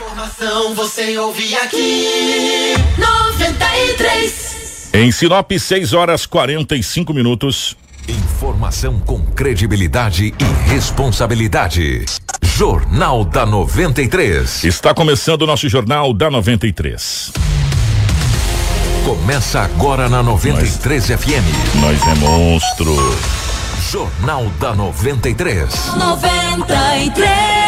Informação você ouve aqui. 93. Em Sinop, 6 horas 45 minutos. Informação com credibilidade e responsabilidade. Jornal da 93. Está começando o nosso Jornal da 93. Começa agora na 93 FM. Nós é monstro. Jornal da 93. 93.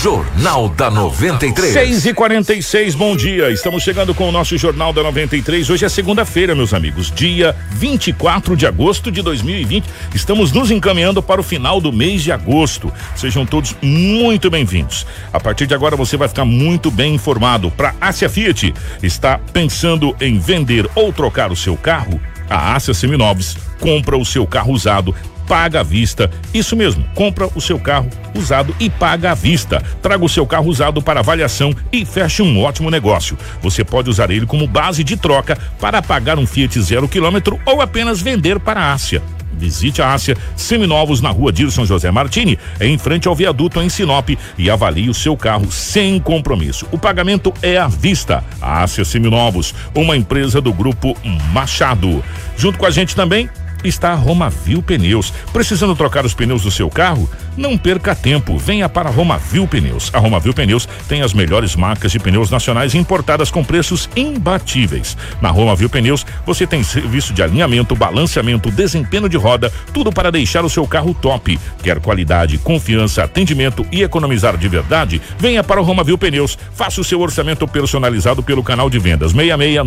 Jornal da 93. 6 e 46 bom dia. Estamos chegando com o nosso Jornal da 93. Hoje é segunda-feira, meus amigos, dia 24 de agosto de 2020. Estamos nos encaminhando para o final do mês de agosto. Sejam todos muito bem-vindos. A partir de agora você vai ficar muito bem informado. Para Ásia Fiat, está pensando em vender ou trocar o seu carro? A Ásia Seminovos compra o seu carro usado paga à vista. Isso mesmo, compra o seu carro usado e paga à vista. Traga o seu carro usado para avaliação e feche um ótimo negócio. Você pode usar ele como base de troca para pagar um Fiat zero quilômetro ou apenas vender para a Ásia. Visite a Ásia Seminovos na rua Dirson José Martini, em frente ao viaduto em Sinop e avalie o seu carro sem compromisso. O pagamento é à vista. A Ásia Seminovos, uma empresa do grupo Machado. Junto com a gente também, está a Romavil Pneus. Precisando trocar os pneus do seu carro? Não perca tempo, venha para a Romavil Pneus. A Romavil Pneus tem as melhores marcas de pneus nacionais importadas com preços imbatíveis. Na Romavil Pneus, você tem serviço de alinhamento, balanceamento, desempenho de roda, tudo para deixar o seu carro top. Quer qualidade, confiança, atendimento e economizar de verdade? Venha para a Romavil Pneus. Faça o seu orçamento personalizado pelo canal de vendas 66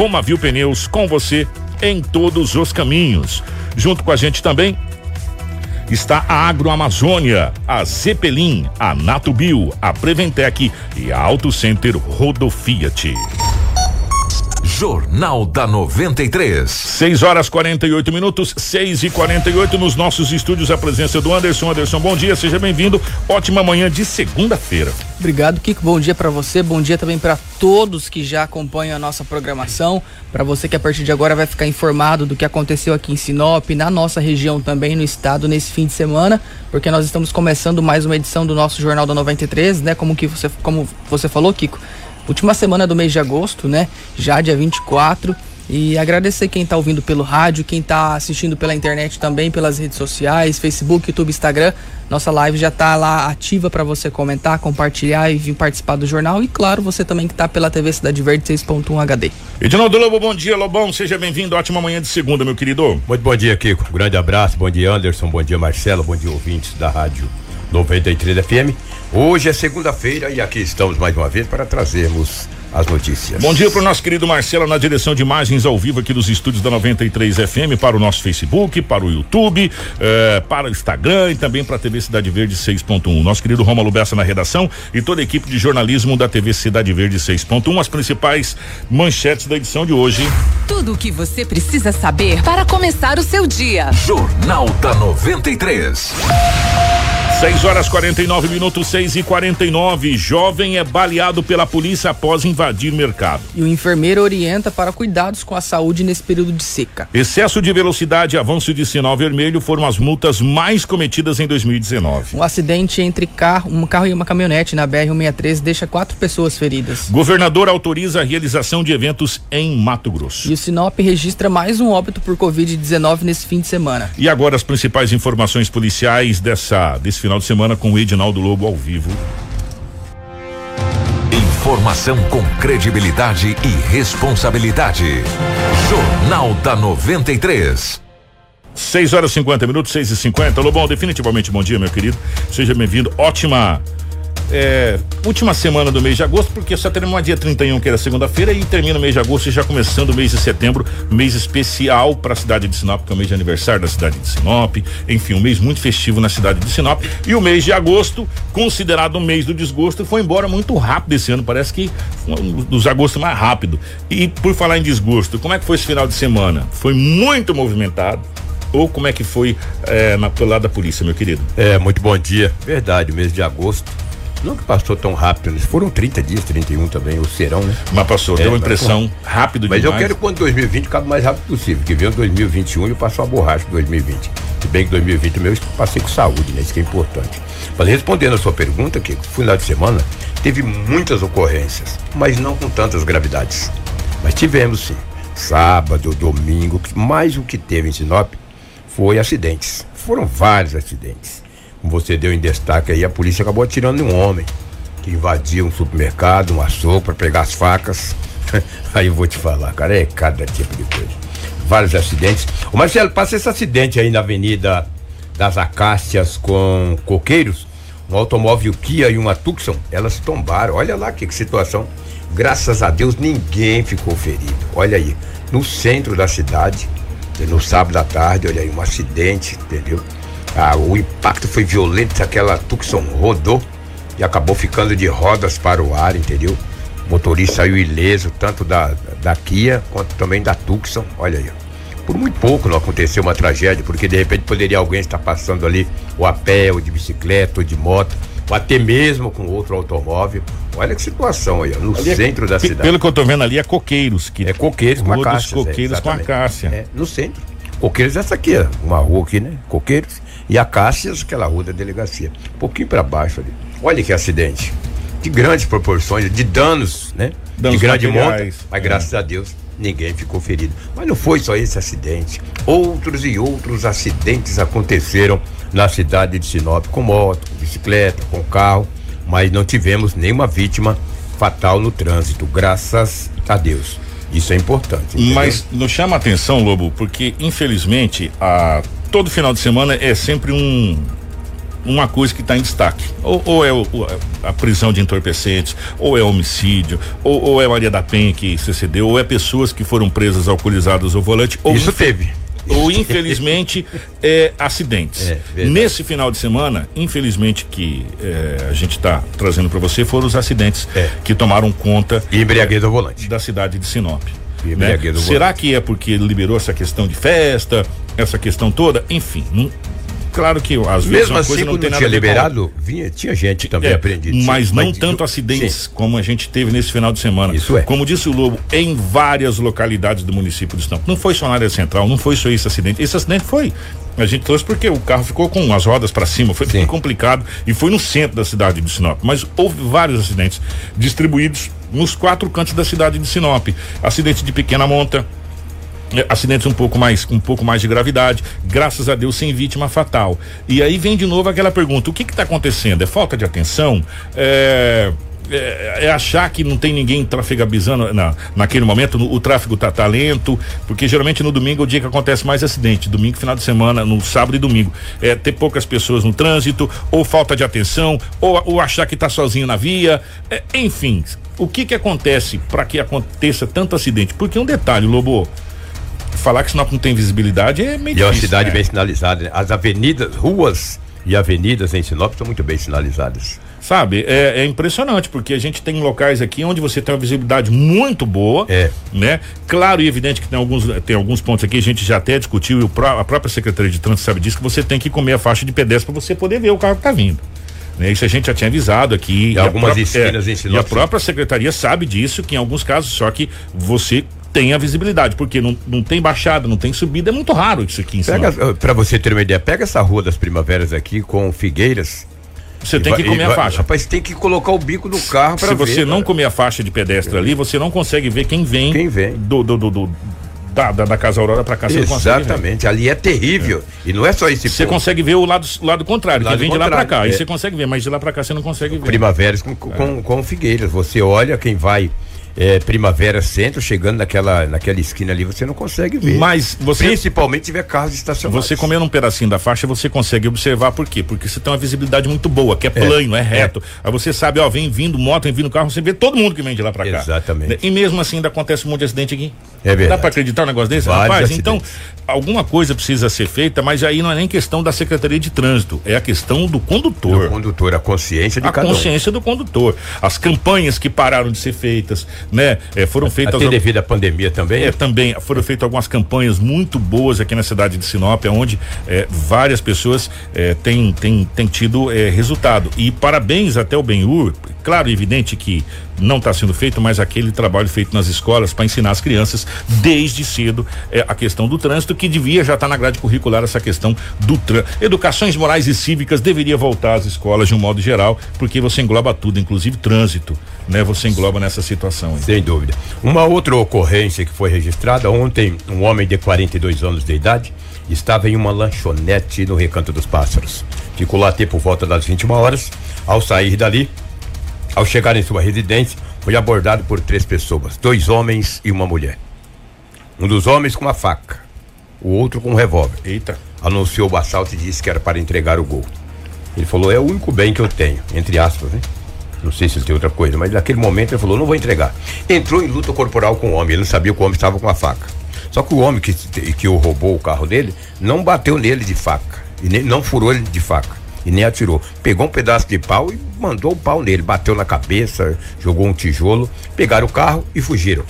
99900 4945. Romavil Pneus com você em todos os caminhos. Junto com a gente também está a Agroamazônia, a Zeppelin, a Natubio, a Preventec e a Auto Center Rodofiat. Jornal da 93. 6 horas 48 minutos, 6 e 48 nos nossos estúdios. A presença do Anderson. Anderson, bom dia, seja bem-vindo. Ótima manhã de segunda-feira. Obrigado, Kiko. Bom dia para você. Bom dia também para todos que já acompanham a nossa programação. Para você que a partir de agora vai ficar informado do que aconteceu aqui em Sinop, na nossa região também, no estado, nesse fim de semana, porque nós estamos começando mais uma edição do nosso Jornal da 93, né? Como que você, como você falou, Kiko última semana do mês de agosto, né? Já dia 24. E agradecer quem está ouvindo pelo rádio, quem está assistindo pela internet também, pelas redes sociais, Facebook, YouTube, Instagram. Nossa live já está lá ativa para você comentar, compartilhar e vir participar do jornal. E claro, você também que está pela TV Cidade Verde 6.1 HD. Edinaldo Lobo, bom dia, Lobão. Seja bem-vindo. Ótima manhã de segunda, meu querido. Muito bom dia, Kiko. Um grande abraço. Bom dia, Anderson. Bom dia, Marcelo. Bom dia, ouvintes da Rádio 93 FM. Hoje é segunda-feira e aqui estamos mais uma vez para trazermos as notícias. Bom dia para o nosso querido Marcelo na direção de imagens ao vivo aqui dos estúdios da 93 FM para o nosso Facebook, para o YouTube, eh, para o Instagram e também para a TV Cidade Verde 6.1. Nosso querido Romulo Bessa na redação e toda a equipe de jornalismo da TV Cidade Verde 6.1. As principais manchetes da edição de hoje. Tudo o que você precisa saber para começar o seu dia. Jornal da 93. 6 horas 49 minutos, 6 e 49 Jovem é baleado pela polícia após invadir mercado. E o enfermeiro orienta para cuidados com a saúde nesse período de seca. Excesso de velocidade e avanço de sinal vermelho foram as multas mais cometidas em 2019. Um acidente entre carro, um carro e uma caminhonete na BR-163 deixa quatro pessoas feridas. Governador autoriza a realização de eventos em Mato Grosso. E o Sinop registra mais um óbito por Covid-19 nesse fim de semana. E agora as principais informações policiais dessa desse final de semana com o Edinaldo Lobo ao vivo. Informação com credibilidade e responsabilidade. Jornal da 93. 6 horas e 50 minutos, 6 e 50 Lobão, definitivamente bom dia, meu querido. Seja bem-vindo. Ótima é, última semana do mês de agosto, porque só terminou dia 31, que era segunda-feira, e termina o mês de agosto e já começando o mês de setembro, mês especial para a cidade de Sinop, que é o mês de aniversário da cidade de Sinop. Enfim, um mês muito festivo na cidade de Sinop. E o mês de agosto, considerado o mês do desgosto, foi embora muito rápido esse ano. Parece que um dos agostos mais rápido. E por falar em desgosto, como é que foi esse final de semana? Foi muito movimentado ou como é que foi é, na, pelo lado da polícia, meu querido? É, muito bom dia. Verdade, mês de agosto. Não que passou tão rápido, né? foram 30 dias, 31 também, o serão, né? Mas passou, é, deu uma impressão rápido mas demais. Mas eu quero que quando 2020 acabe o mais rápido possível, que veio 2021 e passou a borracha de 2020. Se bem que 2020 meu passei com saúde, né? Isso que é importante. Mas respondendo a sua pergunta, que final de semana teve muitas ocorrências, mas não com tantas gravidades. Mas tivemos sim. Sábado, domingo, mais o que teve em Sinop foi acidentes. Foram vários acidentes. Como você deu em destaque aí, a polícia acabou atirando um homem que invadia um supermercado, um açougue para pegar as facas. aí eu vou te falar, cara, é cada tipo de coisa. Vários acidentes. O Marcelo, passa esse acidente aí na Avenida das Acácias com Coqueiros. Um automóvel Kia e uma Tucson, elas tombaram. Olha lá que, que situação. Graças a Deus ninguém ficou ferido. Olha aí, no centro da cidade, no sábado à tarde, olha aí, um acidente, entendeu? Ah, o impacto foi violento, aquela Tucson rodou e acabou ficando de rodas para o ar, entendeu? O motorista saiu ileso, tanto da, da Kia quanto também da Tucson, olha aí. Por muito pouco não aconteceu uma tragédia, porque de repente poderia alguém estar passando ali, ou a pé, ou de bicicleta, ou de moto, ou até mesmo com outro automóvel. Olha que situação aí, no ali é centro é, da cidade. Pelo que eu tô vendo ali, é Coqueiros. Que é Coqueiros com a Cássia. Coqueiros é, com a Cássia. É, no centro. Coqueiros essa aqui, uma rua aqui, né? Coqueiros. E a Cássias, aquela rua da delegacia. Um pouquinho para baixo ali. Olha que acidente. De grandes proporções, de danos, né? Danos de grande monta. Mas graças a Deus ninguém ficou ferido. Mas não foi só esse acidente. Outros e outros acidentes aconteceram na cidade de Sinop com moto, com bicicleta, com carro, mas não tivemos nenhuma vítima fatal no trânsito, graças a Deus. Isso é importante. Entendeu? Mas nos chama a atenção, Lobo, porque infelizmente a todo final de semana é sempre um uma coisa que está em destaque. Ou, ou é o, a prisão de entorpecentes, ou é homicídio, ou, ou, é Maria da Penha que se cedeu, ou é pessoas que foram presas alcoolizadas ao volante. Ou Isso teve. Ou infelizmente é, acidentes. É, Nesse final de semana, infelizmente que é, a gente está trazendo para você foram os acidentes é. que tomaram conta e embriaguez ao volante da cidade de Sinop. Né? Será que é porque liberou essa questão de festa, essa questão toda? Enfim, não, claro que às vezes Mesmo uma assim, coisa não tem nada tinha liberado, vinha, tinha gente também é, aprendido. Mas não tanto acidentes sim. como a gente teve nesse final de semana. Isso é. Como disse o Lobo, em várias localidades do município de Estampo. Não foi só na área central, não foi só esse acidente. Esse acidente foi a gente trouxe porque o carro ficou com as rodas para cima, foi bem complicado e foi no centro da cidade de Sinop. Mas houve vários acidentes distribuídos nos quatro cantos da cidade de Sinop. Acidente de pequena monta, acidentes um pouco mais um pouco mais de gravidade, graças a Deus sem vítima fatal. E aí vem de novo aquela pergunta: o que está acontecendo? É falta de atenção? É, é, é, achar que não tem ninguém trafegabizando na, naquele momento, no, o tráfego tá, tá lento, porque geralmente no domingo é o dia que acontece mais acidente, domingo, final de semana, no sábado e domingo. É ter poucas pessoas no trânsito, ou falta de atenção, ou, ou achar que tá sozinho na via, é, enfim. O que que acontece para que aconteça tanto acidente? Porque um detalhe, Lobo, falar que Sinop não tem visibilidade é meio E difícil, é uma cidade né? bem sinalizada. Né? As avenidas, ruas e avenidas em Sinop são muito bem sinalizadas. Sabe, é, é, impressionante, porque a gente tem locais aqui onde você tem uma visibilidade muito boa, é. né? Claro e evidente que tem alguns, tem alguns pontos aqui, a gente já até discutiu, e a própria Secretaria de Trânsito sabe disso, que você tem que comer a faixa de pedestre para você poder ver o carro que tá vindo. Né? Isso a gente já tinha avisado aqui. E, e algumas esquinas é, E a própria secretaria sabe disso, que em alguns casos, só que você tem a visibilidade, porque não, não tem baixada, não tem subida, é muito raro isso aqui em Pega, Para você ter uma ideia, pega essa rua das primaveras aqui com Figueiras. Você tem que comer a faixa. Rapaz, tem que colocar o bico do carro para ver. Se você não comer a faixa de pedestre ali, você não consegue ver quem vem. Quem vem. Do, do, do, do da, da, da, Casa Aurora para cá. Exatamente, ali é terrível. É. E não é só esse Você consegue ver o lado, lado contrário, lado quem vem contrário, de lá para cá. É. Aí você consegue ver, mas de lá para cá você não consegue ver. Primaveras com, com, com Figueiras. Você olha quem vai é, Primavera Centro, chegando naquela, naquela esquina ali, você não consegue ver. Mas você. Principalmente se tiver carros estacionados. Você comendo um pedacinho da faixa, você consegue observar por quê? Porque você tem uma visibilidade muito boa, que é plano, é, reto. Aí você sabe, ó, vem vindo moto, vem vindo carro, você vê todo mundo que vem de lá pra cá. Exatamente. E mesmo assim ainda acontece um monte de acidente aqui. É verdade. Dá pra acreditar um negócio desse? Vários Rapaz, então, acidentes. alguma coisa precisa ser feita, mas aí não é nem questão da Secretaria de Trânsito, é a questão do condutor. O condutor, a consciência de a cada um. consciência do condutor. As campanhas que pararam de ser feitas, né? É, foram feitas. Até devido à pandemia também. É, também foram feitas algumas campanhas muito boas aqui na cidade de Sinop, onde é, várias pessoas é, têm, têm, têm tido é, resultado. E parabéns até o Benhur, claro evidente que não está sendo feito, mas aquele trabalho feito nas escolas para ensinar as crianças desde cedo é, a questão do trânsito, que devia já estar na grade curricular essa questão do trânsito. Educações morais e cívicas deveria voltar às escolas de um modo geral, porque você engloba tudo, inclusive trânsito, né? Você engloba nessa situação. Sem dúvida. Uma outra ocorrência que foi registrada ontem, um homem de 42 anos de idade estava em uma lanchonete no Recanto dos Pássaros. Ficou lá até por volta das 21 horas. Ao sair dali, ao chegar em sua residência, foi abordado por três pessoas, dois homens e uma mulher. Um dos homens com uma faca, o outro com um revólver. Eita. Anunciou o assalto e disse que era para entregar o gol. Ele falou: é o único bem que eu tenho, entre aspas, né? Não sei se ele tem outra coisa, mas naquele momento ele falou: não vou entregar. Entrou em luta corporal com o homem, ele não sabia que o homem estava com a faca. Só que o homem que, que o roubou o carro dele não bateu nele de faca, e nem, não furou ele de faca, e nem atirou. Pegou um pedaço de pau e mandou o pau nele, bateu na cabeça, jogou um tijolo, pegaram o carro e fugiram.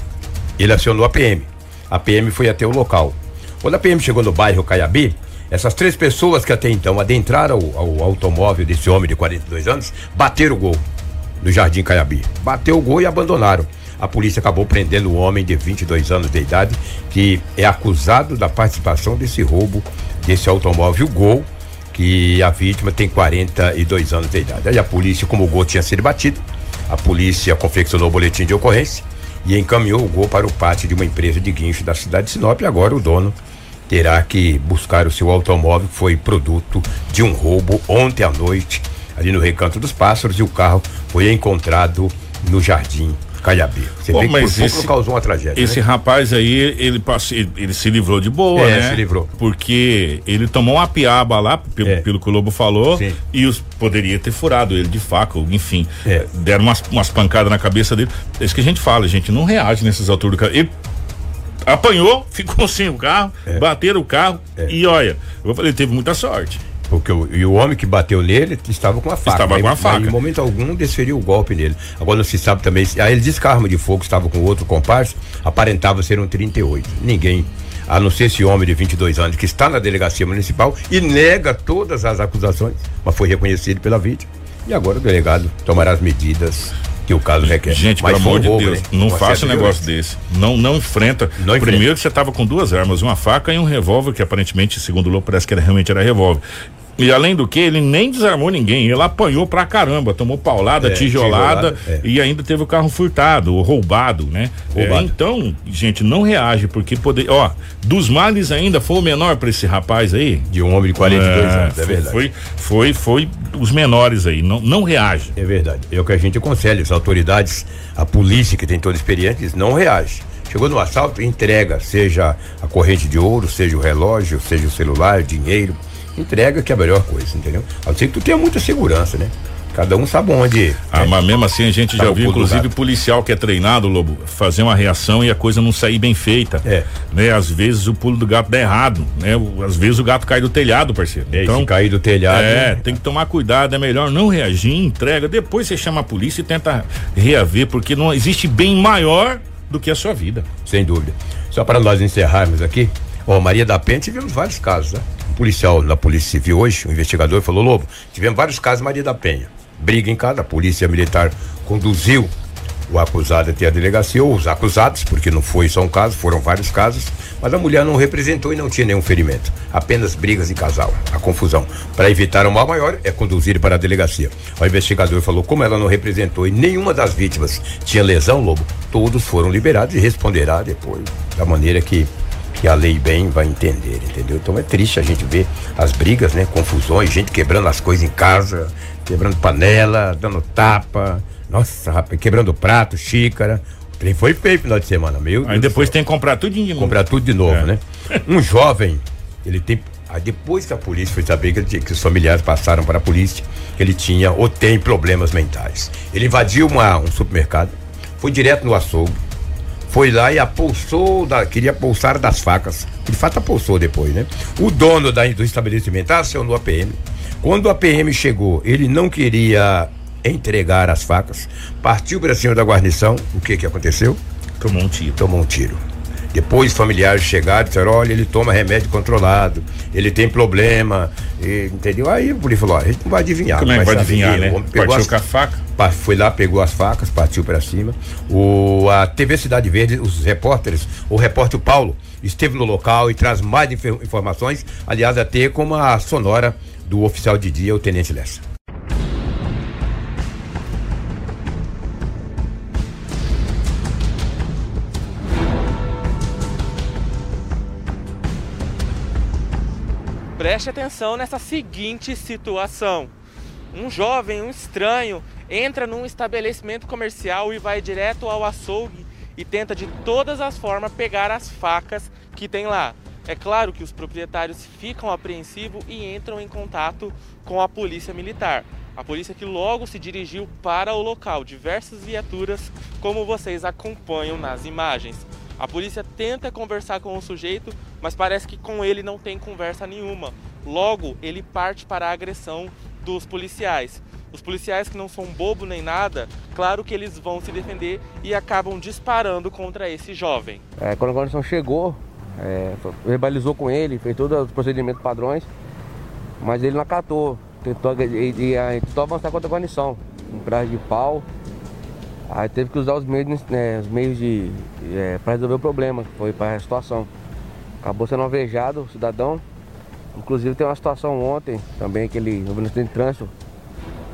Ele acionou a PM. A PM foi até o local. Quando a PM chegou no bairro Caiabi, essas três pessoas que até então adentraram ao automóvel desse homem de 42 anos, bateram o gol no Jardim Caiabi. Bateu o gol e abandonaram. A polícia acabou prendendo o homem de 22 anos de idade, que é acusado da participação desse roubo desse automóvel Gol, que a vítima tem 42 anos de idade. Aí a polícia, como o Gol tinha sido batido, a polícia confeccionou o boletim de ocorrência e encaminhou o Gol para o pátio de uma empresa de guincho da cidade de Sinop. E agora o dono terá que buscar o seu automóvel, que foi produto de um roubo ontem à noite, ali no Recanto dos Pássaros, e o carro foi encontrado no Jardim Caiabi. Você Pô, vê que mas por pouco esse- causou uma tragédia. Esse né? rapaz aí, ele, passou, ele, ele se livrou de boa, É, né? se livrou. Porque ele tomou uma piaba lá, pelo, É. pelo que o Lobo falou, Sim. e os, poderia ter furado ele de faca, ou enfim. É. Deram umas, umas pancadas na cabeça dele. É isso que a gente fala, a gente não reage nessas alturas do carro. Ele apanhou, ficou sem o carro, bateram o carro, É. e olha, eu falei, teve muita sorte. Porque o, e o homem que bateu nele estava com a faca. Estava mas- com a mas faca. Em momento algum desferiu o golpe nele. Agora não se sabe também. se- Aí ele disse que a arma de fogo estava com outro comparsa, aparentava ser um 38. Ninguém, a não ser esse homem de 22 anos que está na delegacia municipal e nega todas as acusações, mas foi reconhecido pela vítima. E agora o delegado tomará as medidas que o caso requer. Gente, Mas pelo amor de roubo, Deus, né? não faça um negócio violência. desse. Não, não enfrenta. Não enfrenta. Primeiro que você estava com duas armas, uma faca e um revólver, que aparentemente, segundo o Lobo, parece que era, realmente era revólver. E além do que, ele nem desarmou ninguém, ele apanhou pra caramba, tomou paulada, É, tijolada, tijolada, é. e ainda teve o carro furtado, ou roubado, né? Roubado. É, então, gente, não reage, porque poder, ó, dos males ainda foi o menor pra esse rapaz aí. De um homem de 42 É, anos, é foi- verdade. Foi, foi, foi os menores aí, não, não reage. É verdade. É o que a gente aconselha, as autoridades, a polícia que tem toda a experiência, não reage. Chegou no assalto, entrega, seja a corrente de ouro, seja o relógio, seja o celular, dinheiro. Entrega que é a melhor coisa, entendeu? A não ser que tu tenha muita segurança, né? Cada um sabe onde. Ah, né? mas mesmo assim a gente Tá já viu, inclusive, policial que é treinado, Lobo, fazer uma reação e a coisa não sair bem feita. É. Né? Às vezes o pulo do gato dá errado, né? Às vezes o gato cai do telhado, parceiro. É, então, se cair do telhado. é, né? tem que tomar cuidado, é melhor não reagir, entrega, depois você chama a polícia e tenta reaver, porque não existe bem maior do que a sua vida. Sem dúvida. Só para nós encerrarmos aqui, ó, Maria da Penha tivemos vários casos, né? Policial da Polícia Civil hoje, um investigador, falou: Lobo, tivemos vários casos Maria da Penha. Briga em casa, a Polícia Militar conduziu o acusado até a delegacia, ou os acusados, porque não foi só um caso, foram vários casos, mas a mulher não representou e não tinha nenhum ferimento, apenas brigas de casal, a confusão. Para evitar o mal maior, é conduzir para a delegacia. O investigador falou: como ela não representou e nenhuma das vítimas tinha lesão, Lobo, todos foram liberados e responderá depois da maneira que que a lei bem vai entender, entendeu? Então é triste a gente ver as brigas, né? Confusões, gente quebrando as coisas em casa, quebrando panela, dando tapa, nossa, rapaz, quebrando prato, xícara. trem foi feio no final de semana, meu. Aí depois tem que comprar tudo de novo. comprar tudo de novo, É. né? Um jovem, ele tem. Aí depois que a polícia foi saber que, que os familiares passaram para a polícia, ele tinha ou tem problemas mentais. Ele invadiu uma- um supermercado, foi direto no açougue, foi lá e apulsou, da, queria pulsar das facas. De fato, apulsou depois, né? O dono da, do estabelecimento acionou a PM. Quando a PM chegou, ele não queria entregar as facas, partiu para cima da guarnição. O que que aconteceu? Tomou um tiro. tomou um tiro. Depois familiares chegaram e disseram, olha, ele toma remédio controlado, ele tem problema, e, entendeu? Aí o polícia falou, ó, a gente não vai adivinhar. Como é que vai adivinhar, E né? Partiu as- com a faca. Foi lá, pegou as facas, partiu para cima. O, a TV Cidade Verde, os repórteres, o repórter Paulo, esteve no local e traz mais informações, aliás, até com a sonora do oficial de dia, o Tenente Lessa. Preste atenção nessa seguinte situação. Um jovem, um estranho, entra num estabelecimento comercial e vai direto ao açougue e tenta de todas as formas pegar as facas que tem lá. É claro que os proprietários ficam apreensivos e entram em contato com a polícia militar. A polícia que logo se dirigiu para o local, diversas viaturas, como vocês acompanham nas imagens. A polícia tenta conversar com o sujeito, mas parece que com ele não tem conversa nenhuma. Logo, ele parte para a agressão dos policiais. Os policiais que não são bobo nem nada, claro que eles vão se defender e acabam disparando contra esse jovem. É, quando a guarnição chegou, é, verbalizou com ele, fez todos os procedimentos padrões, mas ele não acatou. Tentou, e, e, tentou avançar contra a guarnição, um pedaço de pau. Aí teve que usar os meios, né, os meios de. É, para resolver o problema, que foi para a situação. Acabou sendo alvejado o cidadão. Inclusive tem uma situação ontem também que ele, no de trânsito,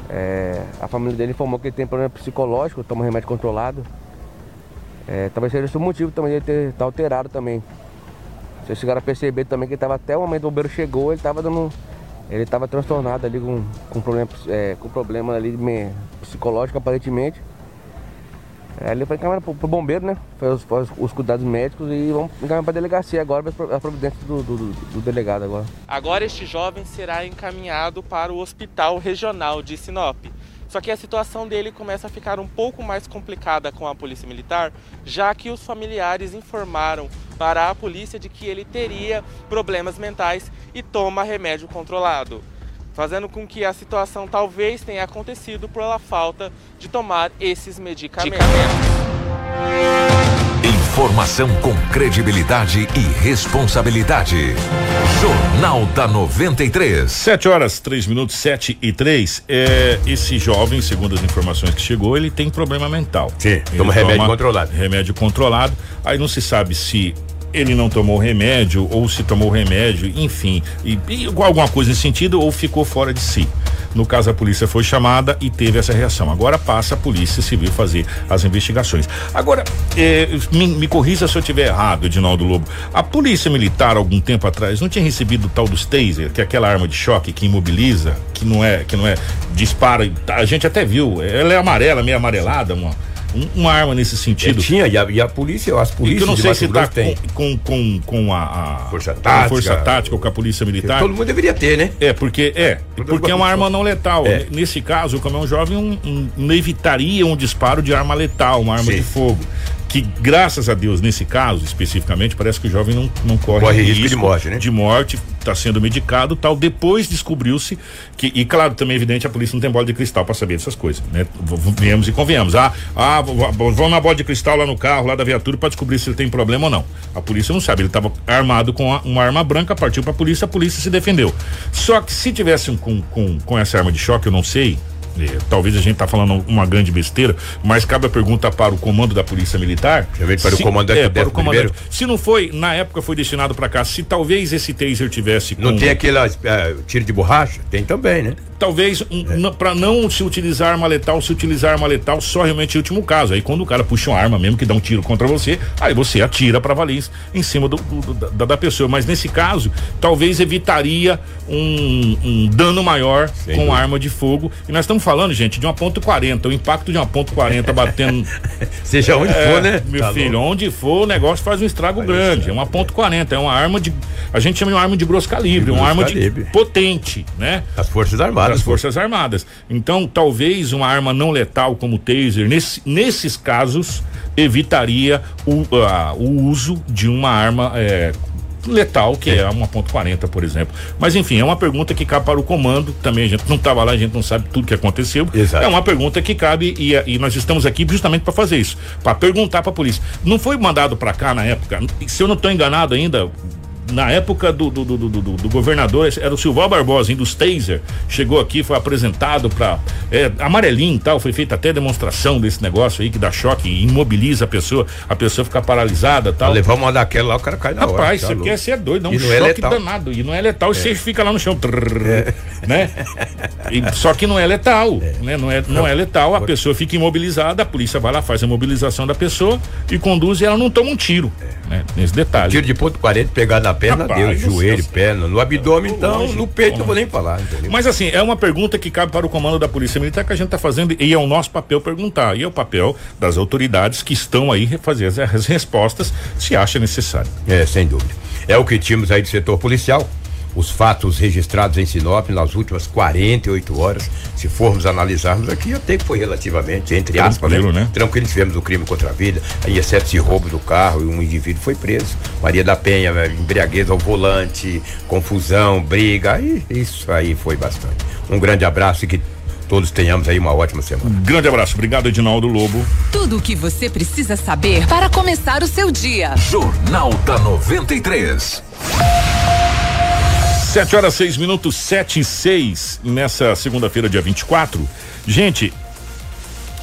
é, a família dele informou que ele tem problema psicológico, toma remédio controlado. É, talvez seja esse o motivo também de ele ter tá alterado também. Vocês chegaram a perceber também que ele tava até o momento que o bombeiro chegou, ele estava dando. Ele estava transtornado ali com, com problema, é, com problema ali psicológico aparentemente. Aí ele foi encaminhado pro, bombeiro, né? Foi os, os- os cuidados médicos e vamos encaminhar pra delegacia agora, ver as pro- as providências do, do, do- do delegado agora. Agora este jovem será encaminhado para o Hospital Regional de Sinop. Só que a situação dele começa a ficar um pouco mais complicada com a Polícia Militar, já que os familiares informaram para a polícia de que ele teria problemas mentais e toma remédio controlado, fazendo com que a situação talvez tenha acontecido pela falta de tomar esses medicamentos. Informação com credibilidade e responsabilidade. Jornal da 93. 7 horas, 3 minutos, 7 e 3. É, esse jovem, segundo as informações que chegou, ele tem problema mental. Sim, Ele toma remédio controlado. Remédio controlado. Aí não se sabe se ele não tomou remédio ou se tomou remédio, enfim, e, e alguma coisa nesse sentido ou ficou fora de si. No caso, a polícia foi chamada e teve essa reação. Agora passa a polícia civil fazer as investigações. Agora, eh, me, me corrija se eu estiver errado, Edinaldo Lobo. A polícia militar, algum tempo atrás, não tinha recebido o tal dos taser, que é aquela arma de choque que imobiliza, que não é, que não é, dispara. A gente até viu, ela é amarela, meio amarelada, uma, um- uma arma nesse sentido. tinha, e a, e a polícia, as E que polícias eu não sei se tá com, com, com, com a, a Força tática. força tática ou com a polícia militar. Todo mundo deveria ter, né? É, porque é, porque é uma arma não letal. É. Nesse caso, como é um jovem, um, um- não evitaria um disparo de arma letal, uma arma Sim. de fogo. Que, graças a Deus, nesse caso, especificamente, parece que o jovem não, não corre, Corre risco de morte, né? De morte, está sendo medicado tal. Depois descobriu-se que, e claro, também é evidente, a polícia não tem bola de cristal para saber dessas coisas, né? Viemos e convenhamos. Ah, ah, vão na bola de cristal lá no carro, lá da viatura, para descobrir se ele tem problema ou não. A polícia não sabe, ele estava armado com uma arma branca, partiu para a polícia, a polícia se defendeu. Só que se tivesse um, com, com, com essa arma de choque, eu não sei. Eh, talvez a gente tá falando uma grande besteira, mas cabe a pergunta para o comando da Polícia Militar. Para o comandante é, para o comandante. Se não foi, na época foi destinado para cá. Se talvez esse taser tivesse com, Não tem aquele tiro de borracha? Tem também, né? Talvez um, para não se utilizar arma letal, se utilizar arma letal só realmente em último caso. Aí quando o cara puxa uma arma mesmo que dá um tiro contra você, aí você atira para valer em cima do, do- da, da pessoa. Mas nesse caso, talvez evitaria um, um dano maior Sem com arma de fogo. E nós estamos falando, gente, de uma ponto 40, o impacto de uma ponto 40 batendo. Seja onde É, for, né? Meu Tá filho, louco. onde for, o negócio faz um estrago grande. É uma ponto 40, é uma arma de. A gente chama de uma arma de grosso calibre, De uma grosso arma calibre. de potente, né? As Forças Armadas. Das Forças Armadas. Então, talvez uma arma não letal como o taser, nesse- nesses casos, evitaria o, ah, o uso de uma arma é, letal, que é, uma ponto .40, por exemplo. Mas enfim, é uma pergunta que cabe para o comando, também a gente não estava lá, a gente não sabe tudo que aconteceu. Exato. É uma pergunta que cabe e, e nós estamos aqui justamente para fazer isso, para perguntar para a polícia. Não foi mandado para cá na época, se eu não estou enganado ainda, na época do, do, do, do, do- do governador, era o Silval Barbosa, hein, dos Taser, chegou aqui, foi apresentado para amarelinho e tal, foi feita até demonstração desse negócio aí que dá choque e imobiliza a pessoa, a pessoa fica paralisada tal. levar uma daquela lá, o cara cai na hora. Rapaz, tá você louco. quer ser doido, dá um E não choque é letal. danado. E não é letal, e você fica lá no chão. trrr, Né? E- só que não é letal. Né? Não, é, não é letal, a pessoa fica imobilizada, a polícia vai lá, faz a imobilização da pessoa e conduz e ela não toma um tiro. Né? Nesse detalhe. Tiro de ponto 40 pegar na perna, Rapaz deu joelho, perna, no abdômen, então, Longe, no peito longe. não vou nem falar, entendeu? Mas assim, é uma pergunta que cabe para o comando da Polícia Militar que a gente está fazendo e é o nosso papel perguntar. E é o papel das autoridades que estão aí fazer as, as respostas se acha necessário. É, sem dúvida. É o que tínhamos aí do setor policial. Os fatos registrados em Sinop nas últimas 48 horas, se formos analisarmos aqui, até que foi relativamente, entre aspas, Tranquilo, né? Tranquilo, tivemos o crime contra a vida, aí exceto esse roubo do carro e um indivíduo foi preso. Maria da Penha, eh, embriaguez ao volante, confusão, briga, aí isso aí foi bastante. Um grande abraço e que todos tenhamos aí uma ótima semana. Grande abraço, obrigado Edinaldo Lobo. Tudo o que você precisa saber para começar o seu dia. Jornal da 93. 7 horas 6 minutos, 7 e 6, nessa segunda-feira, dia 24. Gente,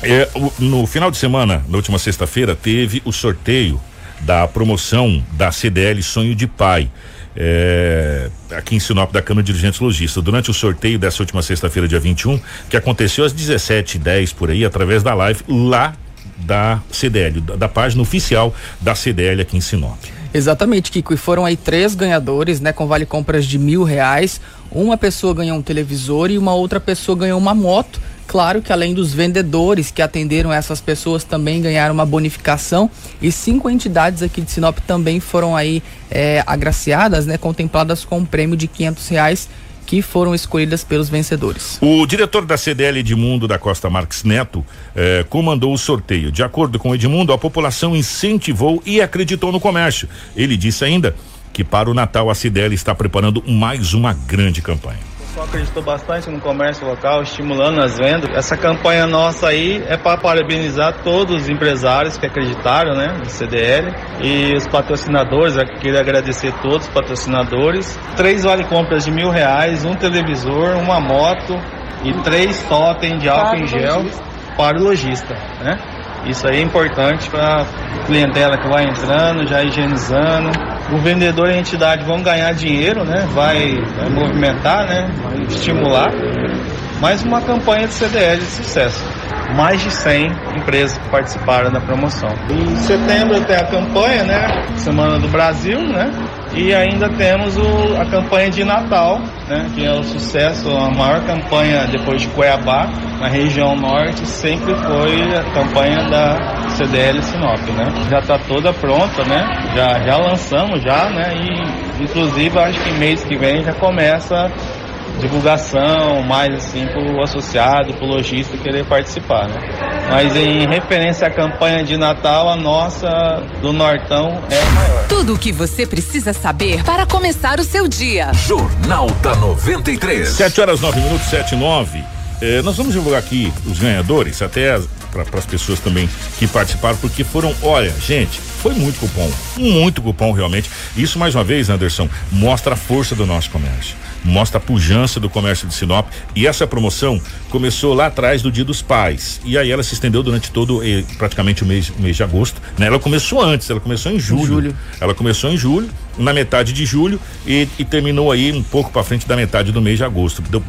é, no final de semana, na última sexta-feira, teve o sorteio da promoção da CDL Sonho de Pai. é, aqui em Sinop da Câmara de Dirigentes Logistas. Durante o sorteio dessa última sexta-feira, dia 21, que aconteceu às 17h10 por aí, através da live lá da CDL, da, da página oficial da CDL aqui em Sinop. Exatamente, Kiko. E foram aí três ganhadores, né? Com vale compras de mil reais. Uma pessoa ganhou um televisor e uma outra pessoa ganhou uma moto. Claro que além dos vendedores que atenderam essas pessoas também ganharam uma bonificação e cinco entidades aqui de Sinop também foram aí eh, agraciadas, né? Contempladas com um prêmio de quinhentos reais que foram escolhidas pelos vencedores. O diretor da CDL Edmundo da Costa Marques Neto eh, comandou o sorteio. De acordo com Edmundo, a população incentivou e acreditou no comércio. Ele disse ainda que para o Natal a CDL está preparando mais uma grande campanha. Pessoal acreditou bastante no comércio local, estimulando as vendas. Essa campanha nossa aí é para parabenizar todos os empresários que acreditaram, né, no CDL e os patrocinadores. Eu queria agradecer todos os patrocinadores. Três vale compras de mil reais, um televisor, uma moto e três totem de álcool em gel para o lojista, né? Isso aí é importante para clientela que vai entrando, já higienizando. O vendedor e a entidade vão ganhar dinheiro, né? Vai, vai movimentar, né? Vai estimular. Mais uma campanha de CDL de sucesso. Mais de 100 empresas que participaram da promoção. Em setembro tem a campanha, né? Semana do Brasil, né? E ainda temos o, a campanha de Natal, né? Que é o sucesso, a maior campanha depois de Cuiabá, na região norte, sempre foi a campanha da CDL Sinop, né? Já está toda pronta, né? Já, já lançamos já, né? E inclusive acho que mês que vem já começa divulgação mais assim pro associado, pro lojista querer participar, né? Mas em referência à campanha de Natal, a nossa do Nortão é maior. Tudo o que você precisa saber para começar o seu dia. Jornal da 93. 7 horas 9 minutos, 7 e 9. Eh, nós vamos divulgar aqui os ganhadores, até para as pessoas também que participaram, porque foram, olha, gente, foi muito cupom, muito cupom realmente. Isso, mais uma vez, Anderson, mostra a força do nosso comércio, mostra a pujança do comércio de Sinop. E essa promoção começou lá atrás do Dia dos Pais. E aí ela se estendeu durante todo, eh, praticamente o mês, o mês de agosto. Né? Ela começou antes, ela começou em julho. julho. Ela começou em julho na metade de julho e, e terminou aí um pouco para frente da metade do mês de agosto. Deu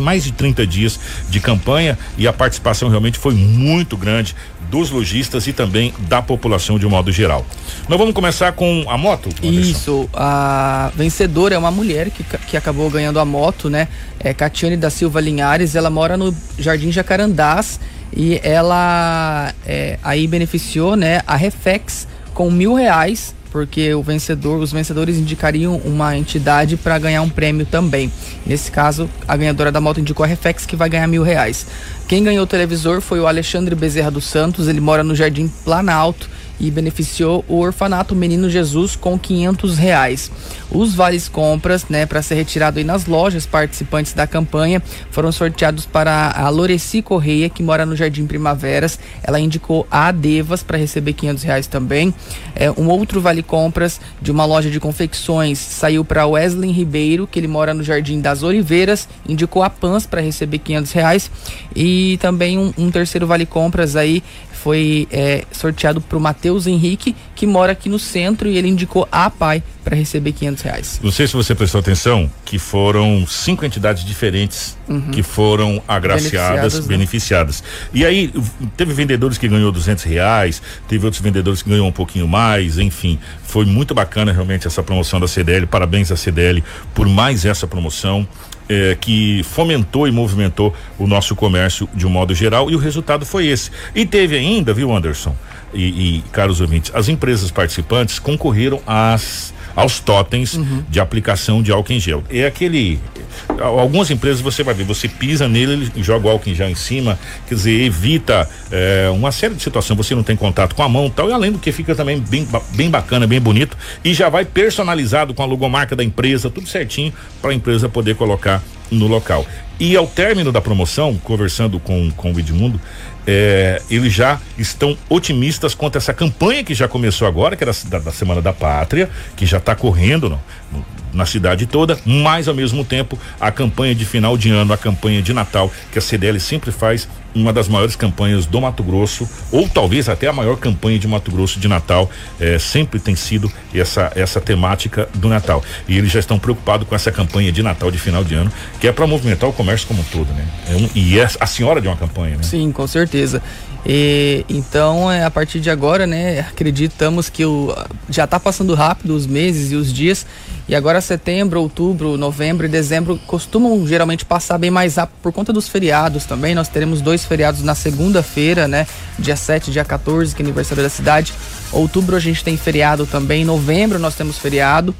mais de 30 dias de campanha e a participação realmente foi muito grande dos lojistas e também da população de um modo geral. Nós vamos começar com a moto? Anderson? Isso, a vencedora é uma mulher que, que acabou ganhando a moto, né? É Catiane da Silva Linhares, ela mora no Jardim Jacarandás e ela é, aí beneficiou, né, a Reflex com mil reais porque o vencedor, os vencedores indicariam uma entidade para ganhar um prêmio também. Nesse caso, a ganhadora da moto indicou a Reflex que vai ganhar mil reais. Quem ganhou o televisor foi o Alexandre Bezerra dos Santos, ele mora no Jardim Planalto e beneficiou o orfanato Menino Jesus com 500 reais. Os vales compras, né, para ser retirado aí nas lojas participantes da campanha, foram sorteados para a Loreci Correia, que mora no Jardim Primaveras. Ela indicou a Adevas para receber 500 reais também. É, um outro vale compras de uma loja de confecções saiu para Wesley Ribeiro, que ele mora no Jardim das Oliveiras, indicou a Pans para receber 500 reais. E também um, um terceiro vale compras aí foi é, sorteado para o Matheus Henrique, que mora aqui no centro, e ele indicou a PAI para receber 500 reais. Não sei se você prestou atenção que foram cinco entidades diferentes uhum. que foram agraciadas, beneficiadas. Né? beneficiadas. E aí teve vendedores que ganhou 200 reais, teve outros vendedores que ganhou um pouquinho mais, enfim, foi muito bacana realmente essa promoção da CDL. Parabéns à CDL por mais essa promoção eh, que fomentou e movimentou o nosso comércio de um modo geral e o resultado foi esse. E teve ainda, viu, Anderson e, e caros ouvintes, as empresas participantes concorreram às aos totens uhum. de aplicação de álcool em gel. É aquele. Algumas empresas você vai ver, você pisa nele e joga o álcool em gel em cima, quer dizer, evita é, uma série de situações. Você não tem contato com a mão tal, e além do que fica também bem, bem bacana, bem bonito, e já vai personalizado com a logomarca da empresa, tudo certinho, para a empresa poder colocar no local. E ao término da promoção, conversando com, com o Edmundo, é, eles já estão otimistas quanto a essa campanha que já começou agora, que era da, da Semana da Pátria, que já está correndo no, na cidade toda, mas ao mesmo tempo a campanha de final de ano, a campanha de Natal, que a CDL sempre faz uma das maiores campanhas do Mato Grosso, ou talvez até a maior campanha de Mato Grosso de Natal, é, sempre tem sido essa, essa temática do Natal. E eles já estão preocupados com essa campanha de Natal de final de ano, que é para movimentar o comércio como um todo, né? É um, e é a senhora de uma campanha, né? Sim, com certeza. E, então, é, a partir de agora, né, acreditamos que o, já está passando rápido os meses e os dias, e agora setembro, outubro, novembro e dezembro costumam geralmente passar bem mais rápido por conta dos feriados também. Nós teremos dois feriados na segunda-feira, né, dia 7 dia 14, que é aniversário da cidade. Outubro a gente tem feriado também, novembro nós temos feriado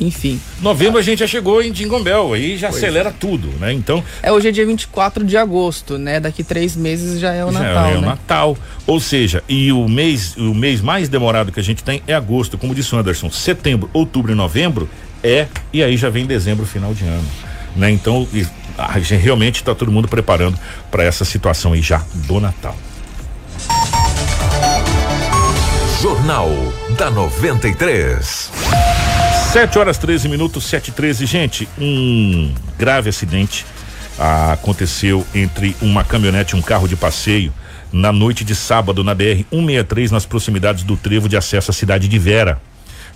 enfim. Novembro a gente já chegou em Jingombel, aí já pois acelera é. tudo, né? Então. É hoje é dia 24 de agosto, né? Daqui três meses já é o já Natal. É o né? Natal. Ou seja, e o mês, o mês mais demorado que a gente tem é agosto, como disse o Anderson, setembro, outubro e novembro é, e aí já vem dezembro, final de ano. Né? Então, a gente realmente está todo mundo preparando para essa situação aí já do Natal. Jornal da 93. 7 horas 13 minutos, 7 e 13. Gente, um grave acidente ah, aconteceu entre uma caminhonete e um carro de passeio na noite de sábado na BR 163, nas proximidades do trevo de acesso à cidade de Vera.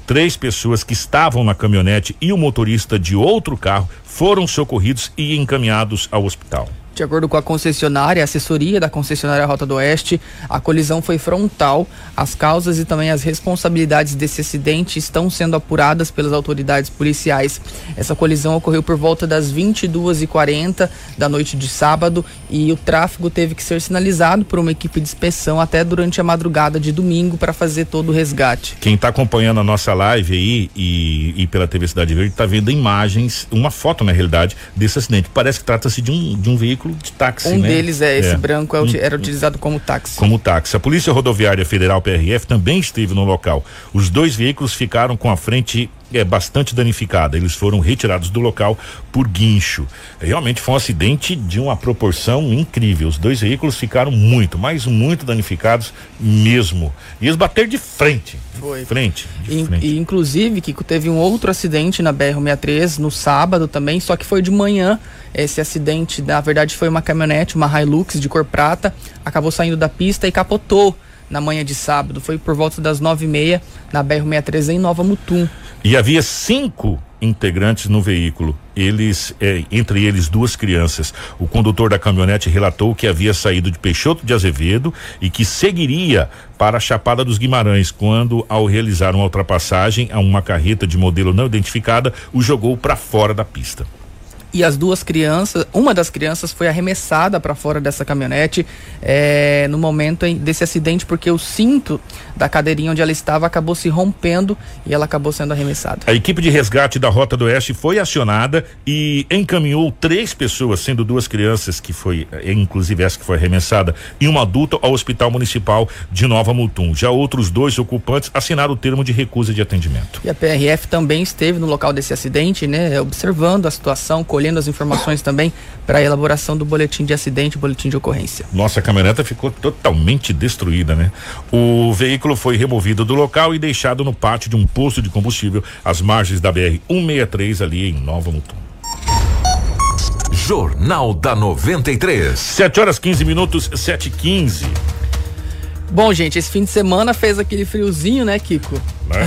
Três pessoas que estavam na caminhonete e o motorista de outro carro foram socorridos e encaminhados ao hospital. De acordo com a concessionária, a assessoria da concessionária Rota do Oeste, a colisão foi frontal. As causas e também as responsabilidades desse acidente estão sendo apuradas pelas autoridades policiais. Essa colisão ocorreu por volta das 22h40 da noite de sábado e o tráfego teve que ser sinalizado por uma equipe de inspeção até durante a madrugada de domingo para fazer todo o resgate. Quem está acompanhando a nossa live aí e, e pela TV Cidade Verde está vendo imagens, uma foto na realidade desse acidente. Parece que trata-se de um, de um veículo veículo de táxi. Um né? deles é esse é. branco, é, era utilizado como táxi. Como táxi. A Polícia Rodoviária Federal PRF também esteve no local. Os dois veículos ficaram com a frente é bastante danificada. Eles foram retirados do local por guincho. Realmente foi um acidente de uma proporção incrível. Os dois veículos ficaram muito, mas muito danificados mesmo. E eles bateram de frente. Foi. Frente. De e, frente. e inclusive, Kiko, teve um outro acidente na BR-63 no sábado também, só que foi de manhã. Esse acidente, na verdade, foi uma caminhonete, uma Hilux de cor prata, acabou saindo da pista e capotou na manhã de sábado. Foi por volta das nove e meia na BR-63 em Nova Mutum. E havia cinco integrantes no veículo. Eles, eh, entre eles duas crianças. O condutor da caminhonete relatou que havia saído de Peixoto de Azevedo e que seguiria para a Chapada dos Guimarães, quando, ao realizar uma ultrapassagem a uma carreta de modelo não identificada, o jogou para fora da pista e as duas crianças, uma das crianças foi arremessada para fora dessa caminhonete é, no momento em, desse acidente, porque o cinto da cadeirinha onde ela estava acabou se rompendo e ela acabou sendo arremessada. A equipe de resgate da Rota do Oeste foi acionada e encaminhou três pessoas, sendo duas crianças, que foi, eh, inclusive essa que foi arremessada, e uma adulta ao Hospital Municipal de Nova Mutum. Já outros dois ocupantes assinaram o termo de recusa de atendimento. E a PRF também esteve no local desse acidente, né, observando a situação, colhendo as informações também para a elaboração do boletim de acidente, boletim de ocorrência. Nossa, a caminhoneta ficou totalmente destruída, né? O veículo foi removido do local e deixado no pátio de um posto de combustível às margens da BR 163 ali em Nova Mutum. Jornal da 93. 7 horas 15 minutos, 7 e 15. Bom, gente, esse fim de semana fez aquele friozinho, né, Kiko? Né?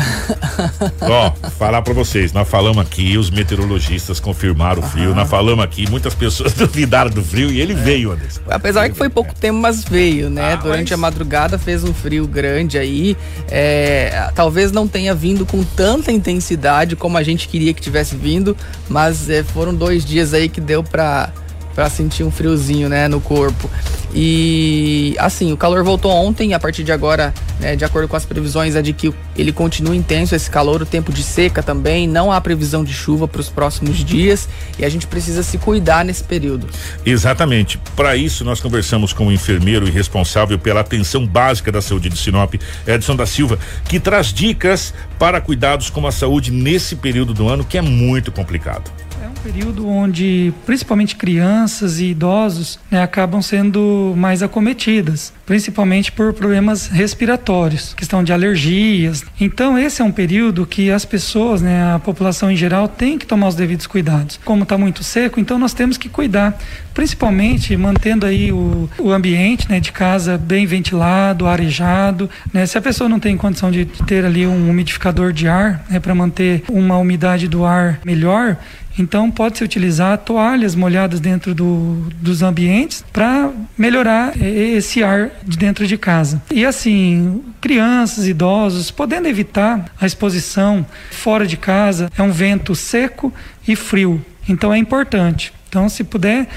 Ó, falar para vocês, nós falamos aqui, os meteorologistas confirmaram o frio, nós falamos aqui, muitas pessoas duvidaram do frio e ele é. veio, Anderson. Apesar que foi pouco tempo, mas veio, né? Ah, Durante mas... a madrugada fez um frio grande aí. É, talvez não tenha vindo com tanta intensidade como a gente queria que tivesse vindo, mas é, foram dois dias aí que deu para para sentir um friozinho, né, no corpo. E assim, o calor voltou ontem, a partir de agora, né, de acordo com as previsões, é de que ele continua intenso esse calor, o tempo de seca também, não há previsão de chuva para os próximos dias e a gente precisa se cuidar nesse período. Exatamente. Para isso, nós conversamos com o enfermeiro e responsável pela atenção básica da saúde de Sinop, Edson da Silva, que traz dicas para cuidados com a saúde nesse período do ano que é muito complicado período onde principalmente crianças e idosos né, acabam sendo mais acometidas, principalmente por problemas respiratórios, questão de alergias. Então esse é um período que as pessoas, né, a população em geral, tem que tomar os devidos cuidados. Como está muito seco, então nós temos que cuidar, principalmente mantendo aí o, o ambiente né, de casa bem ventilado, arejado. Né? Se a pessoa não tem condição de ter ali um umidificador de ar né, para manter uma umidade do ar melhor, então pode-se utilizar toalhas molhadas dentro do, dos ambientes para melhorar esse ar de dentro de casa. E assim, crianças, idosos, podendo evitar a exposição fora de casa, é um vento seco e frio. Então é importante. Então, se puder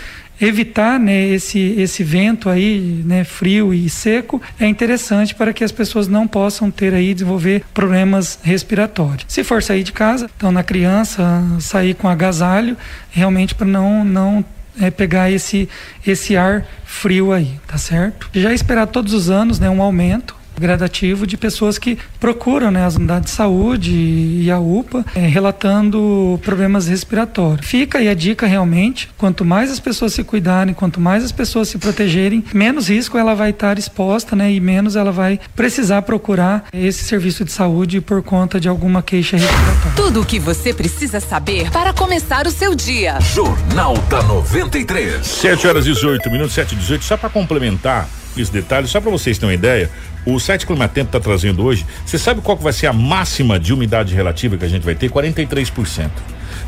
evitar né, esse, esse vento aí, né, frio e seco, é interessante para que as pessoas não possam ter aí, desenvolver problemas respiratórios. Se for sair de casa, então na criança, sair com agasalho, realmente para não, não é, pegar esse, esse ar frio aí, tá certo? Já esperar todos os anos né, um aumento gradativo de pessoas que procuram né, as unidades de saúde e a UPA é, relatando problemas respiratórios. Fica aí a dica realmente, quanto mais as pessoas se cuidarem, quanto mais as pessoas se protegerem, menos risco ela vai estar exposta né, e menos ela vai precisar procurar esse serviço de saúde por conta de alguma queixa respiratória. Tudo o que você precisa saber para começar o seu dia. Jornal da 93. 7 horas e 18 minutos, 7 e 18, só para complementar esse detalhe, só para vocês terem uma ideia, o site Climatempo está trazendo hoje, você sabe qual que vai ser a máxima de umidade relativa que a gente vai ter? 43%.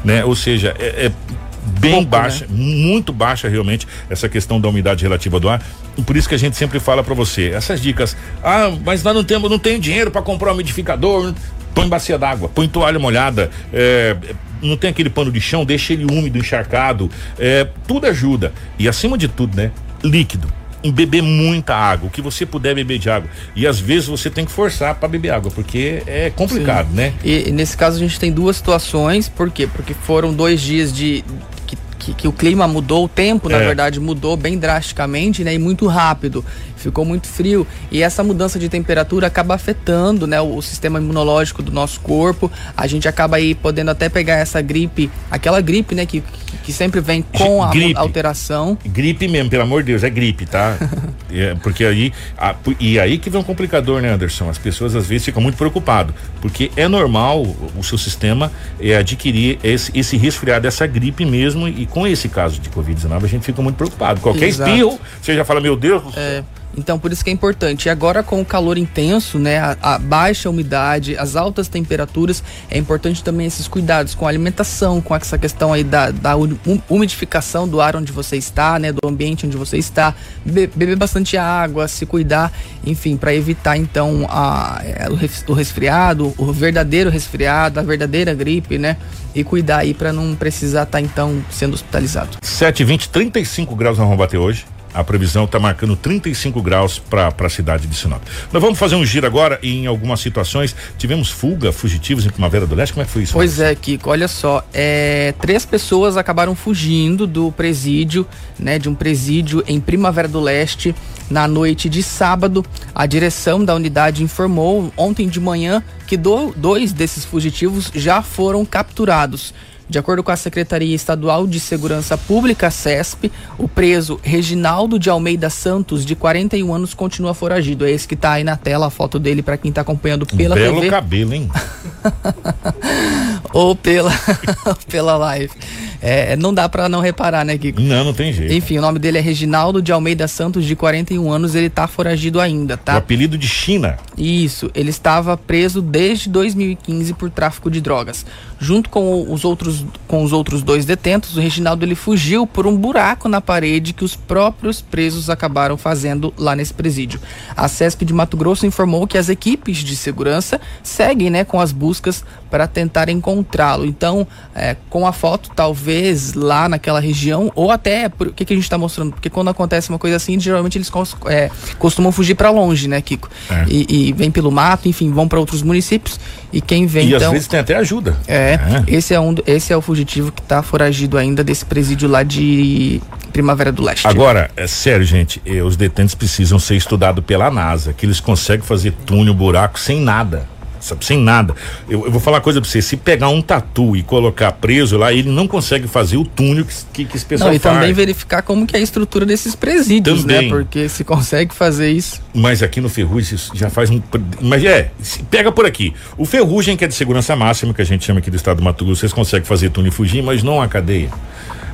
Né? Ou seja, é, é bem Pouco, baixa, né? muito baixa realmente essa questão da umidade relativa do ar. Por isso que a gente sempre fala para você, essas dicas, ah, mas nós não temos, não tenho dinheiro para comprar um umidificador, põe bacia d'água, põe toalha molhada, é, não tem aquele pano de chão, deixa ele úmido, encharcado, é, tudo ajuda. E acima de tudo, né, líquido beber muita água, o que você puder beber de água. E às vezes você tem que forçar para beber água, porque é complicado, Sim. né? E, e, nesse caso a gente tem duas situações, por quê? Porque foram dois dias de que, que, o clima mudou, o tempo, na é. verdade, mudou bem drasticamente, né? E muito rápido ficou muito frio e essa mudança de temperatura acaba afetando, né, o, o sistema imunológico do nosso corpo. A gente acaba aí podendo até pegar essa gripe, aquela gripe, né, que, que sempre vem com a gripe. alteração. Gripe mesmo, pelo amor de Deus, é gripe, tá? é, porque aí a, e aí que vem um complicador, né, Anderson? As pessoas às vezes ficam muito preocupadas, porque é normal o, o seu sistema é, adquirir esse, esse resfriado, essa gripe mesmo, e com esse caso de Covid-19 a gente fica muito preocupado. Qualquer Exato. espirro, você já fala, meu Deus. É. Então, por isso que é importante. E agora, com o calor intenso, né, a, a, baixa umidade, as altas temperaturas, é importante também esses cuidados com a alimentação, com essa questão aí da, da umidificação do ar onde você está, né, do ambiente onde você está, Be beber bastante água, se cuidar, enfim, para evitar então a, é, o resfriado, o verdadeiro resfriado, a verdadeira gripe, né? E cuidar aí para não precisar estar tá, então sendo hospitalizado. 720, 35 graus nós vamos bater hoje. A previsão está marcando 35 graus para a cidade de Sinop. Nós vamos fazer um giro agora e em algumas situações tivemos fuga, fugitivos em Primavera do Leste. Como é que foi isso? Pois é, Kiko, olha só. É, três pessoas acabaram fugindo do presídio, né? De um presídio em Primavera do Leste na noite de sábado. A direção da unidade informou ontem de manhã que do, dois desses fugitivos já foram capturados. De acordo com a Secretaria Estadual de Segurança Pública, SESP, o preso Reginaldo de Almeida Santos, de 41 anos, continua foragido. É esse que está aí na tela, a foto dele para quem está acompanhando pela Belo TV. cabelo, hein? Ou pela, pela live. É, não dá para não reparar, né, Kiko? Não, não tem jeito. Enfim, o nome dele é Reginaldo de Almeida Santos, de 41 anos, ele tá foragido ainda, tá? O apelido de China. Isso, ele estava preso desde 2015 por tráfico de drogas. Junto com os outros, com os outros dois detentos, o Reginaldo ele fugiu por um buraco na parede que os próprios presos acabaram fazendo lá nesse presídio. A CESP de Mato Grosso informou que as equipes de segurança seguem, né, com as buscas para tentar encontrá-lo. Então, é, com a foto, talvez lá naquela região, ou até, por, o que, que a gente está mostrando? Porque quando acontece uma coisa assim, geralmente eles é, costumam fugir para longe, né, Kiko? É. E, e, vem pelo mato, enfim, vão para outros municípios. E quem vem. E então, às vezes tem até ajuda. É, é. esse é um, esse é o fugitivo que está foragido ainda desse presídio lá de Primavera do Leste. Agora, é sério, gente, eh, os detentos precisam ser estudados pela NASA, que eles conseguem fazer túnel, buraco sem nada sabe, sem nada. Eu, eu, vou falar uma coisa pra você, se pegar um tatu e colocar preso lá, ele não consegue fazer o túnel que, que, que esse pessoal não, e faz. também verificar como que é a estrutura desses presídios, né? também. né? Porque se consegue fazer isso. Mas aqui no Ferrugem já faz um. Mas é, pega por aqui. O Ferrugem, que é de segurança máxima, que a gente chama aqui do estado do Mato Grosso, vocês conseguem fazer túnel e fugir, mas não a cadeia.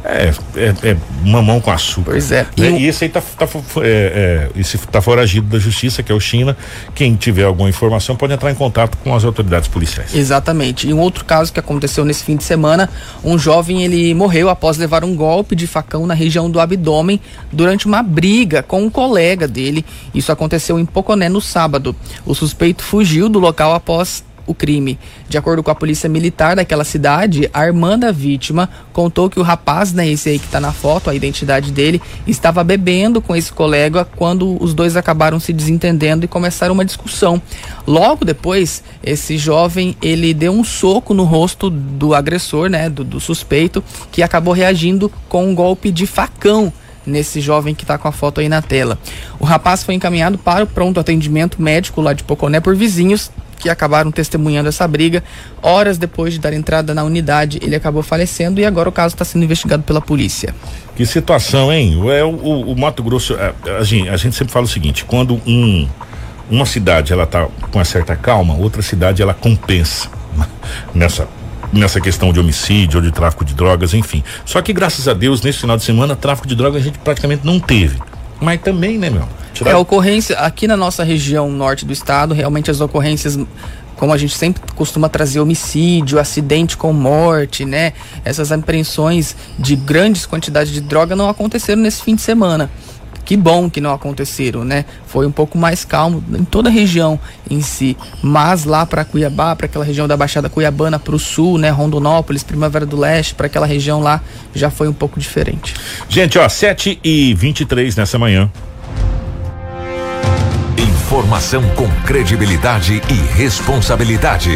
É, é, é, mamão com açúcar. Pois é. Né? E, esse aí tá, tá, é, é, esse tá foragido da justiça, que é o China. Quem tiver alguma informação pode entrar em contato com as autoridades policiais. Exatamente. E um outro caso que aconteceu nesse fim de semana, um jovem ele morreu após levar um golpe de facão na região do abdômen durante uma briga com um colega dele. Isso aconteceu em Poconé no sábado. O suspeito fugiu do local após o crime. De acordo com a polícia militar daquela cidade, a irmã da vítima contou que o rapaz, né, esse aí que está na foto, a identidade dele, estava bebendo com esse colega quando os dois acabaram se desentendendo e começaram uma discussão. Logo depois, esse jovem, ele deu um soco no rosto do agressor, né, do, do suspeito, que acabou reagindo com um golpe de facão nesse jovem que está com a foto aí na tela. O rapaz foi encaminhado para o pronto atendimento médico lá de Poconé por vizinhos que acabaram testemunhando essa briga. Horas depois de dar entrada na unidade, ele acabou falecendo e agora o caso está sendo investigado pela polícia. Que situação, hein? É, o, o, o Mato Grosso, a, a, gente, a gente sempre fala o seguinte: quando um, uma cidade ela tá com uma certa calma, outra cidade ela compensa nessa nessa questão de homicídio ou de tráfico de drogas, enfim. Só que graças a Deus nesse final de semana tráfico de drogas a gente praticamente não teve. Mas também, né, meu? É, ocorrência, aqui na nossa região norte do estado, realmente as ocorrências como a gente sempre costuma trazer homicídio, acidente com morte, né? Essas apreensões de grandes quantidades de droga não aconteceram nesse fim de semana. Que bom que não aconteceram, né? Foi um pouco mais calmo em toda a região em si, mas lá para Cuiabá, para aquela região da Baixada Cuiabana para o sul, né, Rondonópolis, Primavera do Leste, para aquela região lá já foi um pouco diferente. Gente, ó, 7 e 23 nessa manhã. Informação com credibilidade e responsabilidade.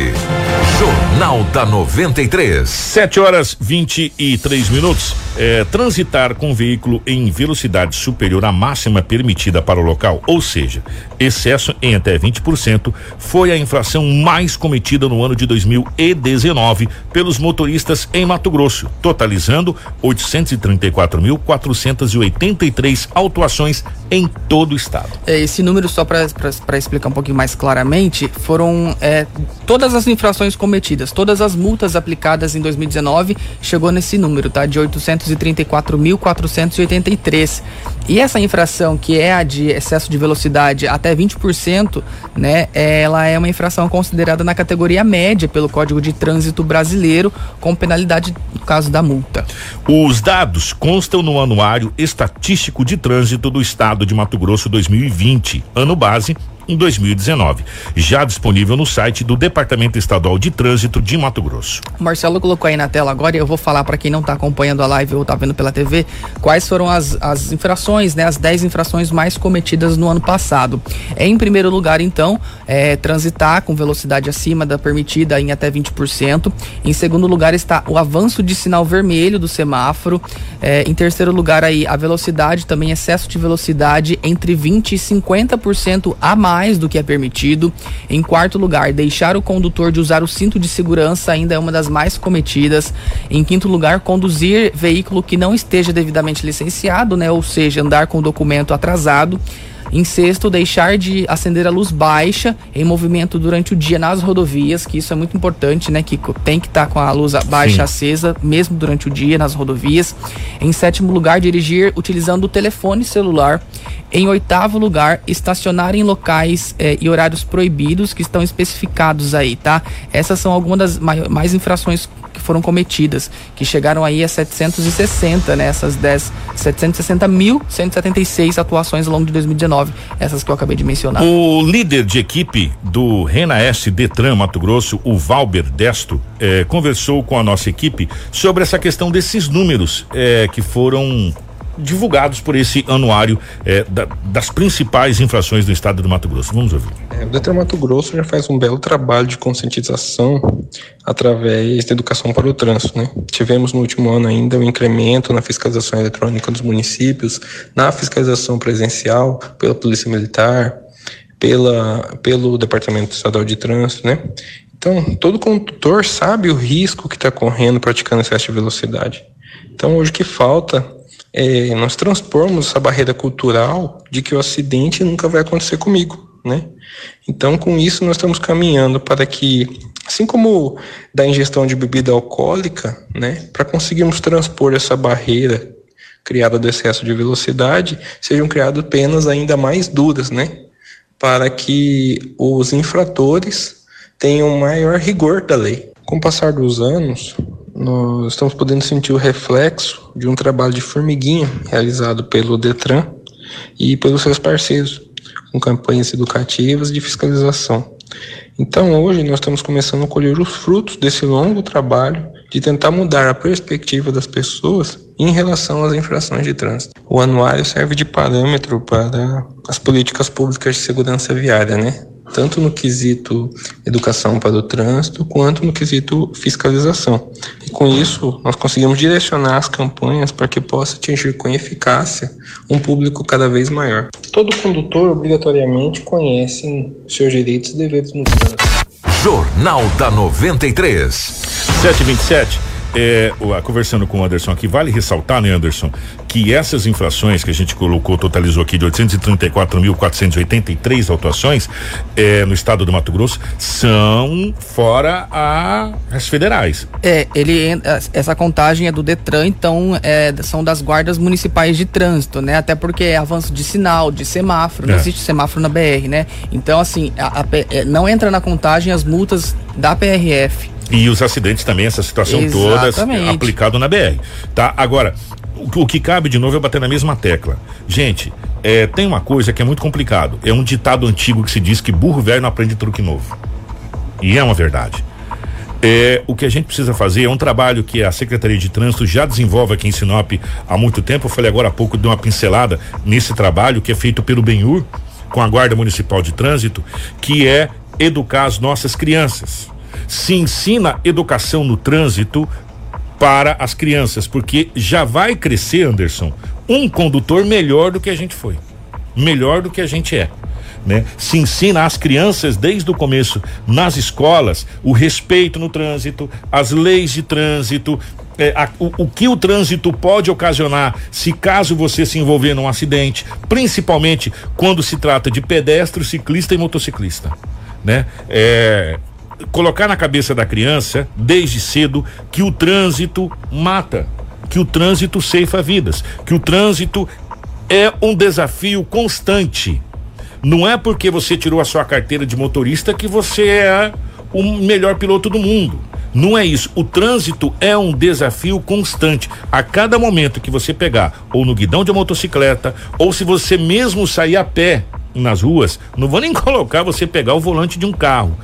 Jornal da 93. 7 horas 23 minutos. É, transitar com veículo em velocidade superior à máxima permitida para o local, ou seja, excesso em até 20%, foi a infração mais cometida no ano de 2019 pelos motoristas em Mato Grosso, totalizando 834.483 autuações em todo o estado. É, esse número, só para explicar um pouquinho mais claramente, foram é, todas as infrações cometidas, todas as multas aplicadas em 2019, chegou nesse número, tá? De 834.483. E essa infração, que é a de excesso de velocidade até 20%, né? Ela é uma infração considerada na categoria média pelo Código de Trânsito Brasileiro, com penalidade no caso da multa. Os dados constam no Anuário Estatístico de Trânsito do Estado de Mato Grosso 2020, ano base em 2019, já disponível no site do Departamento Estadual de Trânsito de Mato Grosso. Marcelo colocou aí na tela agora e eu vou falar para quem não está acompanhando a live ou está vendo pela TV quais foram as, as infrações, né, as 10 infrações mais cometidas no ano passado. Em primeiro lugar, então, é, transitar com velocidade acima da permitida em até 20%. Em segundo lugar está o avanço de sinal vermelho do semáforo. É, em terceiro lugar aí a velocidade, também excesso de velocidade entre 20 e 50% a mais mais do que é permitido. Em quarto lugar, deixar o condutor de usar o cinto de segurança ainda é uma das mais cometidas. Em quinto lugar, conduzir veículo que não esteja devidamente licenciado, né? Ou seja, andar com documento atrasado. Em sexto, deixar de acender a luz baixa em movimento durante o dia nas rodovias, que isso é muito importante, né? Que tem que estar tá com a luz baixa Sim. acesa, mesmo durante o dia nas rodovias. Em sétimo lugar, dirigir utilizando o telefone celular. Em oitavo lugar, estacionar em locais eh, e horários proibidos que estão especificados aí, tá? Essas são algumas das mais infrações que foram cometidas, que chegaram aí a 760, né? Essas 10, 760.176 atuações ao longo de 2019, essas que eu acabei de mencionar. O líder de equipe do Rena S Detran Mato Grosso, o Valber Desto, eh, conversou com a nossa equipe sobre essa questão desses números eh, que foram divulgados por esse anuário eh, da, das principais infrações do estado do Mato Grosso. Vamos ouvir. É, o Detran Mato Grosso já faz um belo trabalho de conscientização através da educação para o trânsito. Né? Tivemos no último ano ainda um incremento na fiscalização eletrônica dos municípios, na fiscalização presencial pela Polícia Militar, pela, pelo Departamento Estadual de Trânsito, né? Então, todo condutor sabe o risco que está correndo praticando excesso de velocidade. Então, hoje o que falta é, nós transpormos essa barreira cultural de que o acidente nunca vai acontecer comigo, né? Então, com isso, nós estamos caminhando para que, assim como da ingestão de bebida alcoólica, né, para conseguirmos transpor essa barreira criada do excesso de velocidade, sejam criadas penas ainda mais duras, né, para que os infratores tenham maior rigor da lei. Com o passar dos anos, nós estamos podendo sentir o reflexo de um trabalho de formiguinha realizado pelo Detran e pelos seus parceiros, com campanhas educativas de fiscalização. Então, hoje, nós estamos começando a colher os frutos desse longo trabalho de tentar mudar a perspectiva das pessoas em relação às infrações de trânsito. O anuário serve de parâmetro para as políticas públicas de segurança viária, né? Tanto no quesito educação para o trânsito, quanto no quesito fiscalização. E com isso, nós conseguimos direcionar as campanhas para que possa atingir com eficácia um público cada vez maior. Todo condutor obrigatoriamente conhece seus direitos e deveres no trânsito. Jornal da 93. 727 é, conversando com o Anderson aqui, vale ressaltar, né, Anderson, que essas infrações que a gente colocou, totalizou aqui de 834.483 autuações é, no estado do Mato Grosso, são fora a, as federais. É, ele essa contagem é do Detran, então é, são das guardas municipais de trânsito, né? Até porque é avanço de sinal, de semáforo, não é. existe semáforo na BR, né? Então, assim, a, a, é, não entra na contagem as multas da PRF. E os acidentes também, essa situação Exatamente. toda aplicado na BR, tá? Agora, o, o, que cabe de novo é bater na mesma tecla. Gente, é, tem uma coisa que é muito complicado. É um ditado antigo que se diz que burro velho não aprende truque novo. E é uma verdade. É, o que a gente precisa fazer é um trabalho que a Secretaria de Trânsito já desenvolve aqui em Sinop há muito tempo. Eu falei agora há pouco de uma pincelada nesse trabalho que é feito pelo Benhur com a Guarda Municipal de Trânsito, que é educar as nossas crianças se ensina educação no trânsito para as crianças, porque já vai crescer, Anderson, um condutor melhor do que a gente foi, melhor do que a gente é. né? Se ensina às crianças desde o começo nas escolas o respeito no trânsito, as leis de trânsito, é, a, o, o, que o trânsito pode ocasionar se caso você se envolver num acidente, principalmente quando se trata de pedestre, ciclista e motociclista, né? É, colocar na cabeça da criança desde cedo que o trânsito mata, que o trânsito ceifa vidas, que o trânsito é um desafio constante. Não é porque você tirou a sua carteira de motorista que você é o melhor piloto do mundo. Não é isso. O trânsito é um desafio constante. A cada momento que você pegar, ou no guidão de motocicleta, ou se você mesmo sair a pé nas ruas, não vou nem colocar você pegar o volante de um carro.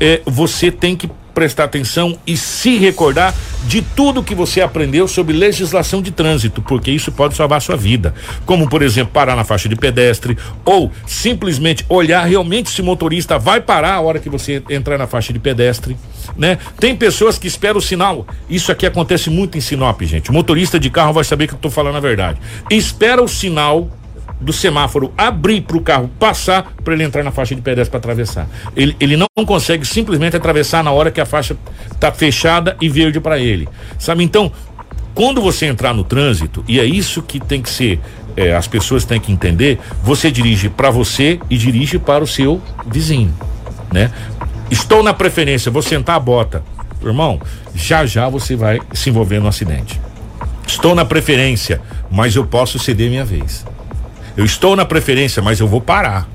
É, você tem que prestar atenção e se recordar de tudo que você aprendeu sobre legislação de trânsito, porque isso pode salvar sua vida. Como, por exemplo, parar na faixa de pedestre ou simplesmente olhar realmente se o motorista vai parar a hora que você entrar na faixa de pedestre, né? Tem pessoas que esperam o sinal. Isso aqui acontece muito em Sinop, gente. O motorista de carro vai saber que eu estou falando a verdade. Espera o sinal do semáforo abrir para o carro passar para ele entrar na faixa de pedestre para atravessar. Ele, ele não consegue simplesmente atravessar na hora que a faixa está fechada e verde para ele. Sabe? Então, quando você entrar no trânsito, e é isso que tem que ser, é, as pessoas têm que entender, você dirige para você e dirige para o seu vizinho, né? Estou na preferência, vou sentar a bota. Irmão, já já você vai se envolver no acidente. Estou na preferência, mas eu posso ceder minha vez. Eu estou na preferência, mas eu vou parar.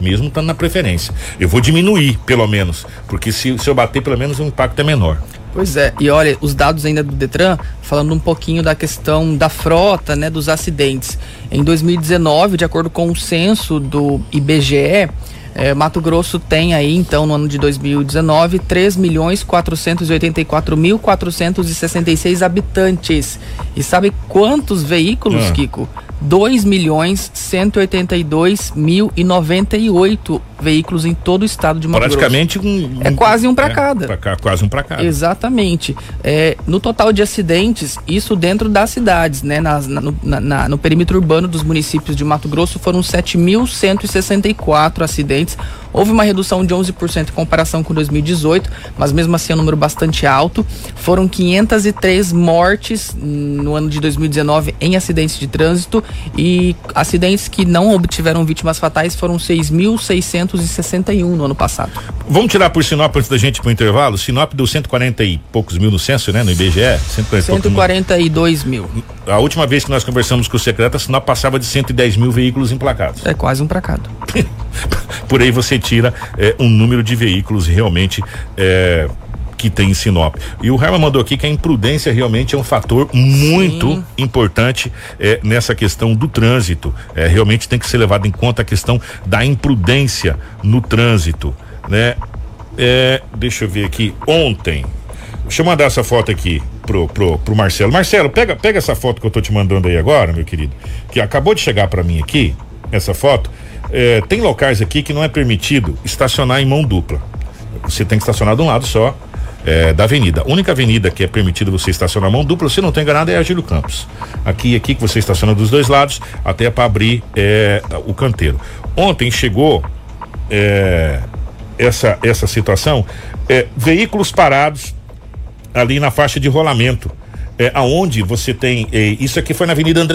Mesmo estando na preferência. Eu vou diminuir, pelo menos. Porque se, se eu bater, pelo menos o impacto é menor. Pois é, e olha, os dados ainda do Detran, falando um pouquinho da questão da frota, né, dos acidentes. Em 2019, de acordo com o censo do IBGE, é, Mato Grosso tem aí, então, no ano de 2019, 3 milhões 484 mil 466 habitantes. E sabe quantos veículos, ah. Kiko? 2 milhões 182 mil e 98 veículos em todo o estado de Mato Praticamente Grosso. um, um, É quase um para é, cada. Pra cá, quase um para cada. Exatamente. É, no total de acidentes, isso dentro das cidades, né? Nas, na, no, na, no perímetro urbano dos municípios de Mato Grosso foram 7.164 acidentes Houve uma redução de 11% em comparação com 2018, mas mesmo assim é um número bastante alto. Foram 503 mortes no ano de 2019 em acidentes de trânsito e acidentes que não obtiveram vítimas fatais foram 6.661 no ano passado. Vamos tirar por Sinop antes da gente para o intervalo? Sinop deu 140 e poucos mil no censo, né? No IBGE? 140 142 mil. A última vez que nós conversamos com o secretário, Sinop passava de 110 mil veículos emplacados. É quase um placado. por aí você tira é, um número de veículos realmente é, que tem em Sinop. E o Herman mandou aqui que a imprudência realmente é um fator muito Sim. importante é, nessa questão do trânsito. É, realmente tem que ser levado em conta a questão da imprudência no trânsito, né? É, deixa eu ver aqui. Ontem, deixa eu mandar essa foto aqui pro, pro, pro Marcelo. Marcelo, pega, pega essa foto que eu tô te mandando aí agora, meu querido, que acabou de chegar para mim aqui, essa foto. É, tem locais aqui que não é permitido estacionar em mão dupla. Você tem que estacionar de um lado só é, da avenida. A única avenida que é permitido você estacionar mão dupla, se não tem enganado, é a Gílio Campos. Aqui e aqui que você estaciona dos dois lados, até para abrir é, o canteiro. Ontem chegou é, essa, essa situação, é, veículos parados ali na faixa de rolamento é, aonde você tem. É, isso aqui foi na Avenida André.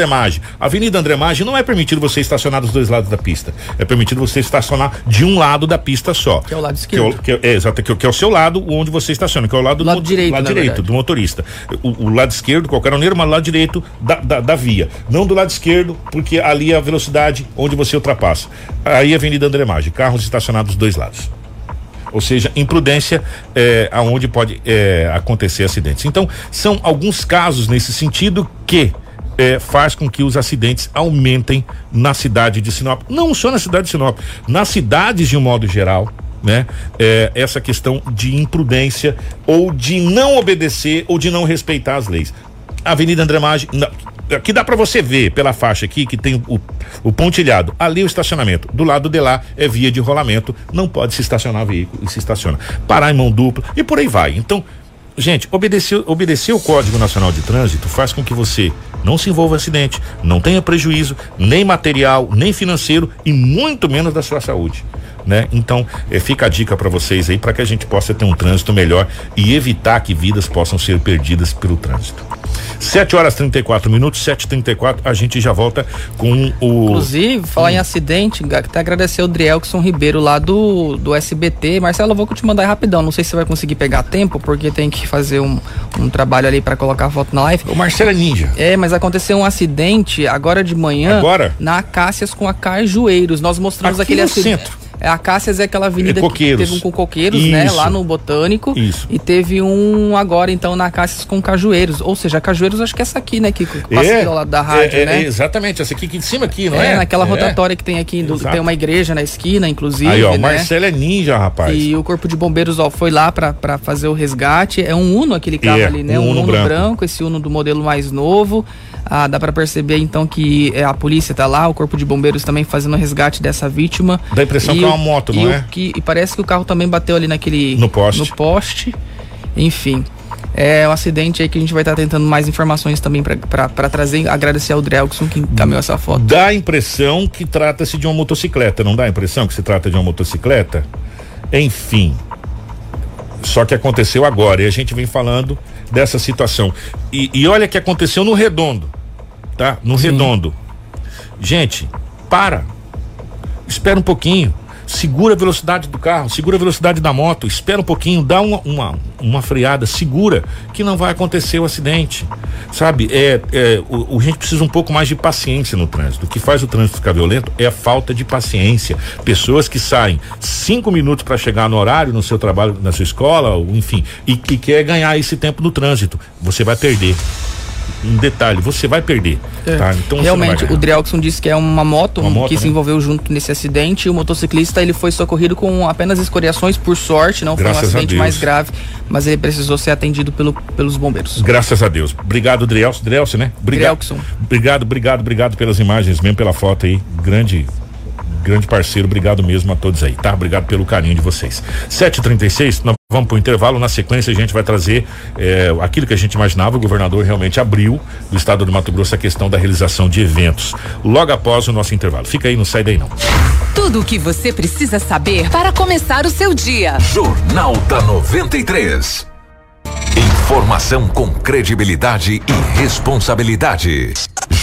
A Avenida André Maggi não é permitido você estacionar dos dois lados da pista. É permitido você estacionar de um lado da pista só. Que é o lado esquerdo. Que é, que é, exato, que, que, é o seu lado onde você estaciona, que é o lado, lado do direito, lado direito do motorista. O, o, lado esquerdo, qualquer maneira, mas o lado direito da, da, da, via. Não do lado esquerdo, porque ali é a velocidade onde você ultrapassa. Aí a Avenida André Maggi, carros estacionados dos dois lados ou seja, imprudência é, aonde pode é, acontecer acidentes. Então, são alguns casos nesse sentido que é, faz com que os acidentes aumentem na cidade de Sinop. Não só na cidade de Sinop, nas cidades de um modo geral. Né? É, essa questão de imprudência ou de não obedecer ou de não respeitar as leis. Avenida André Maggi, que dá para você ver pela faixa aqui que tem o, o pontilhado. Ali o estacionamento. Do lado de lá é via de rolamento. Não pode se estacionar veículo e se estaciona. Parar em mão dupla e por aí vai. Então, gente, obedecer, obedecer o Código Nacional de Trânsito faz com que você não se envolva em acidente, não tenha prejuízo, nem material, nem financeiro e muito menos da sua saúde. Né? Então, eh, fica a dica para vocês aí para que a gente possa ter um trânsito melhor e evitar que vidas possam ser perdidas pelo trânsito. 7 horas 34 minutos, 7h34, a gente já volta com o. Inclusive, falar Hum. em acidente, até agradecer o Drielkson Ribeiro lá do, do SBT. Marcelo, eu vou te mandar aí rapidão. Não sei se você vai conseguir pegar tempo, porque tem que fazer um, um trabalho ali para colocar a foto na live. O Marcelo é ninja. É, mas aconteceu um acidente agora de manhã. Agora? Na Acácias com a Cajueiros. Nós mostramos Aqui aquele acidente. centro. É, a Cássias é aquela avenida É que teve um com coqueiros, né? Isso. Lá no Botânico. Isso. E teve um agora, então, na Cássias com Cajueiros. Ou seja, Cajueiros acho que é essa aqui, né? Que passa É, do lado da rádio, é, é, né? exatamente, essa aqui, aqui em cima aqui, não é? É, naquela É. rotatória que tem aqui, do- tem uma igreja na esquina, inclusive. Aí, ó, o né? Marcelo é ninja, rapaz. E o Corpo de Bombeiros ó, foi lá pra pra fazer o resgate. É um Uno aquele carro É, ali, né? um Um, Uno Uno, branco. branco. esse Uno do modelo mais novo. Ah, dá pra perceber então que é, a polícia tá lá, o Corpo de Bombeiros também fazendo o resgate dessa vítima. Dá a impressão que é uma moto, não e é? que- e parece que o carro também bateu ali naquele. No poste. No poste. Enfim. É um acidente aí que a gente vai estar tentando mais informações também pra trazer. Agradecer ao Drelkson que encaminhou essa foto. Dá a impressão que trata-se de uma motocicleta, não dá a impressão que se trata de uma motocicleta? Enfim. Só que aconteceu agora e a gente vem falando dessa situação. E, e olha que aconteceu no redondo, tá? No redondo. Gente, para. Espera um pouquinho. Segura a velocidade do carro, segura a velocidade da moto, espera um pouquinho, dá uma, uma, uma freada, segura, que não vai acontecer o acidente. Sabe? É, é, o, o gente precisa um pouco mais de paciência no trânsito. O que faz o trânsito ficar violento é a falta de paciência. Pessoas que saem cinco minutos para chegar no horário, no seu trabalho, na sua escola, ou enfim, e que quer ganhar esse tempo no trânsito. Você vai perder. Um detalhe, você vai perder. É. Tá? Então Realmente, o. Drielkson disse que é uma moto, Uma moto, que se né? envolveu junto nesse acidente. E o motociclista ele foi socorrido com apenas escoriações, por sorte, não Graças foi um acidente mais grave, mas ele precisou ser atendido pelo, pelos bombeiros. Graças a Deus. Obrigado, Drielson. Drielson, né? Obrigado. Obrigado, obrigado, obrigado pelas imagens, mesmo pela foto aí. Grande, grande parceiro. Obrigado mesmo a todos aí, tá? Obrigado pelo carinho de vocês. 7h36, nós vamos pro intervalo. Na sequência, a gente vai trazer eh, aquilo que a gente imaginava. O governador realmente abriu do estado do Mato Grosso a questão da realização de eventos. Logo após o nosso intervalo. Fica aí, não sai daí não. Tudo o que você precisa saber para começar o seu dia. Jornal da 93. Informação com credibilidade e responsabilidade.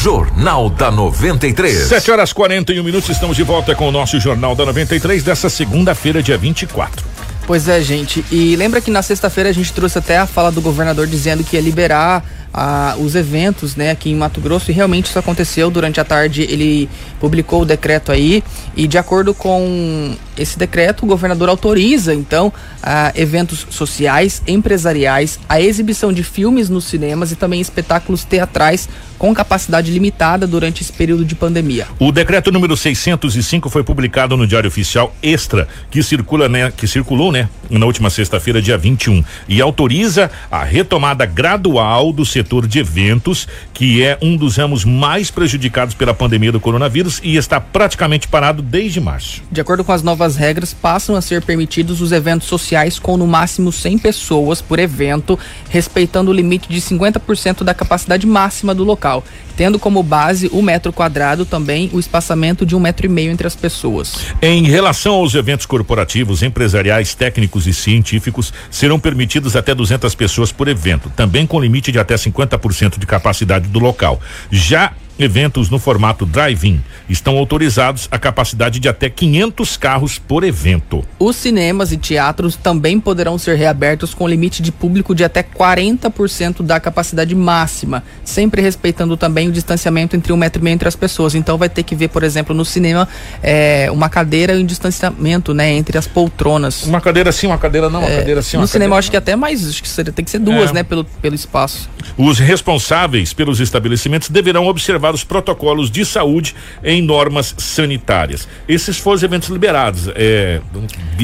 Jornal da 93. 7 horas 41 minutos, estamos de volta com o nosso Jornal da 93 dessa segunda-feira, dia 24. Pois é, gente. E lembra que na sexta-feira a gente trouxe até a fala do governador dizendo que ia liberar ah, os eventos, né, aqui em Mato Grosso. E realmente isso aconteceu. Durante a tarde ele publicou o decreto aí. E de acordo com esse decreto, o governador autoriza, então, ah, eventos sociais, empresariais, a exibição de filmes nos cinemas e também espetáculos teatrais com capacidade limitada durante esse período de pandemia. O decreto número 605 foi publicado no Diário Oficial Extra, que circula, né, que circulou, né, na última sexta-feira, dia 21, e autoriza a retomada gradual do setor de eventos, que é um dos ramos mais prejudicados pela pandemia do coronavírus e está praticamente parado desde março. De acordo com as novas regras, passam a ser permitidos os eventos sociais com no máximo 100 pessoas por evento, respeitando o limite de 50% da capacidade máxima do local, tendo como base o metro quadrado também o espaçamento de um metro e meio entre as pessoas. Em relação aos eventos corporativos, empresariais, técnicos e científicos, serão permitidos até 200 pessoas por evento, também com limite de até 50% de capacidade do local. Já eventos no formato drive-in estão autorizados a capacidade de até 500 carros por evento. Os cinemas e teatros também poderão ser reabertos com limite de público de até 40% da capacidade máxima, sempre respeitando também o distanciamento entre um metro e meio entre as pessoas. Então vai ter que ver, por exemplo, no cinema, é, uma cadeira e um distanciamento, né, entre as poltronas. Uma cadeira sim, uma cadeira não, uma É, cadeira sim, no uma cinema eu cadeira acho que até mais, acho que seria, tem que ser duas, É. né, pelo, pelo espaço. Os responsáveis pelos estabelecimentos deverão observar os protocolos de saúde em normas sanitárias. Esses foram os eventos liberados. É,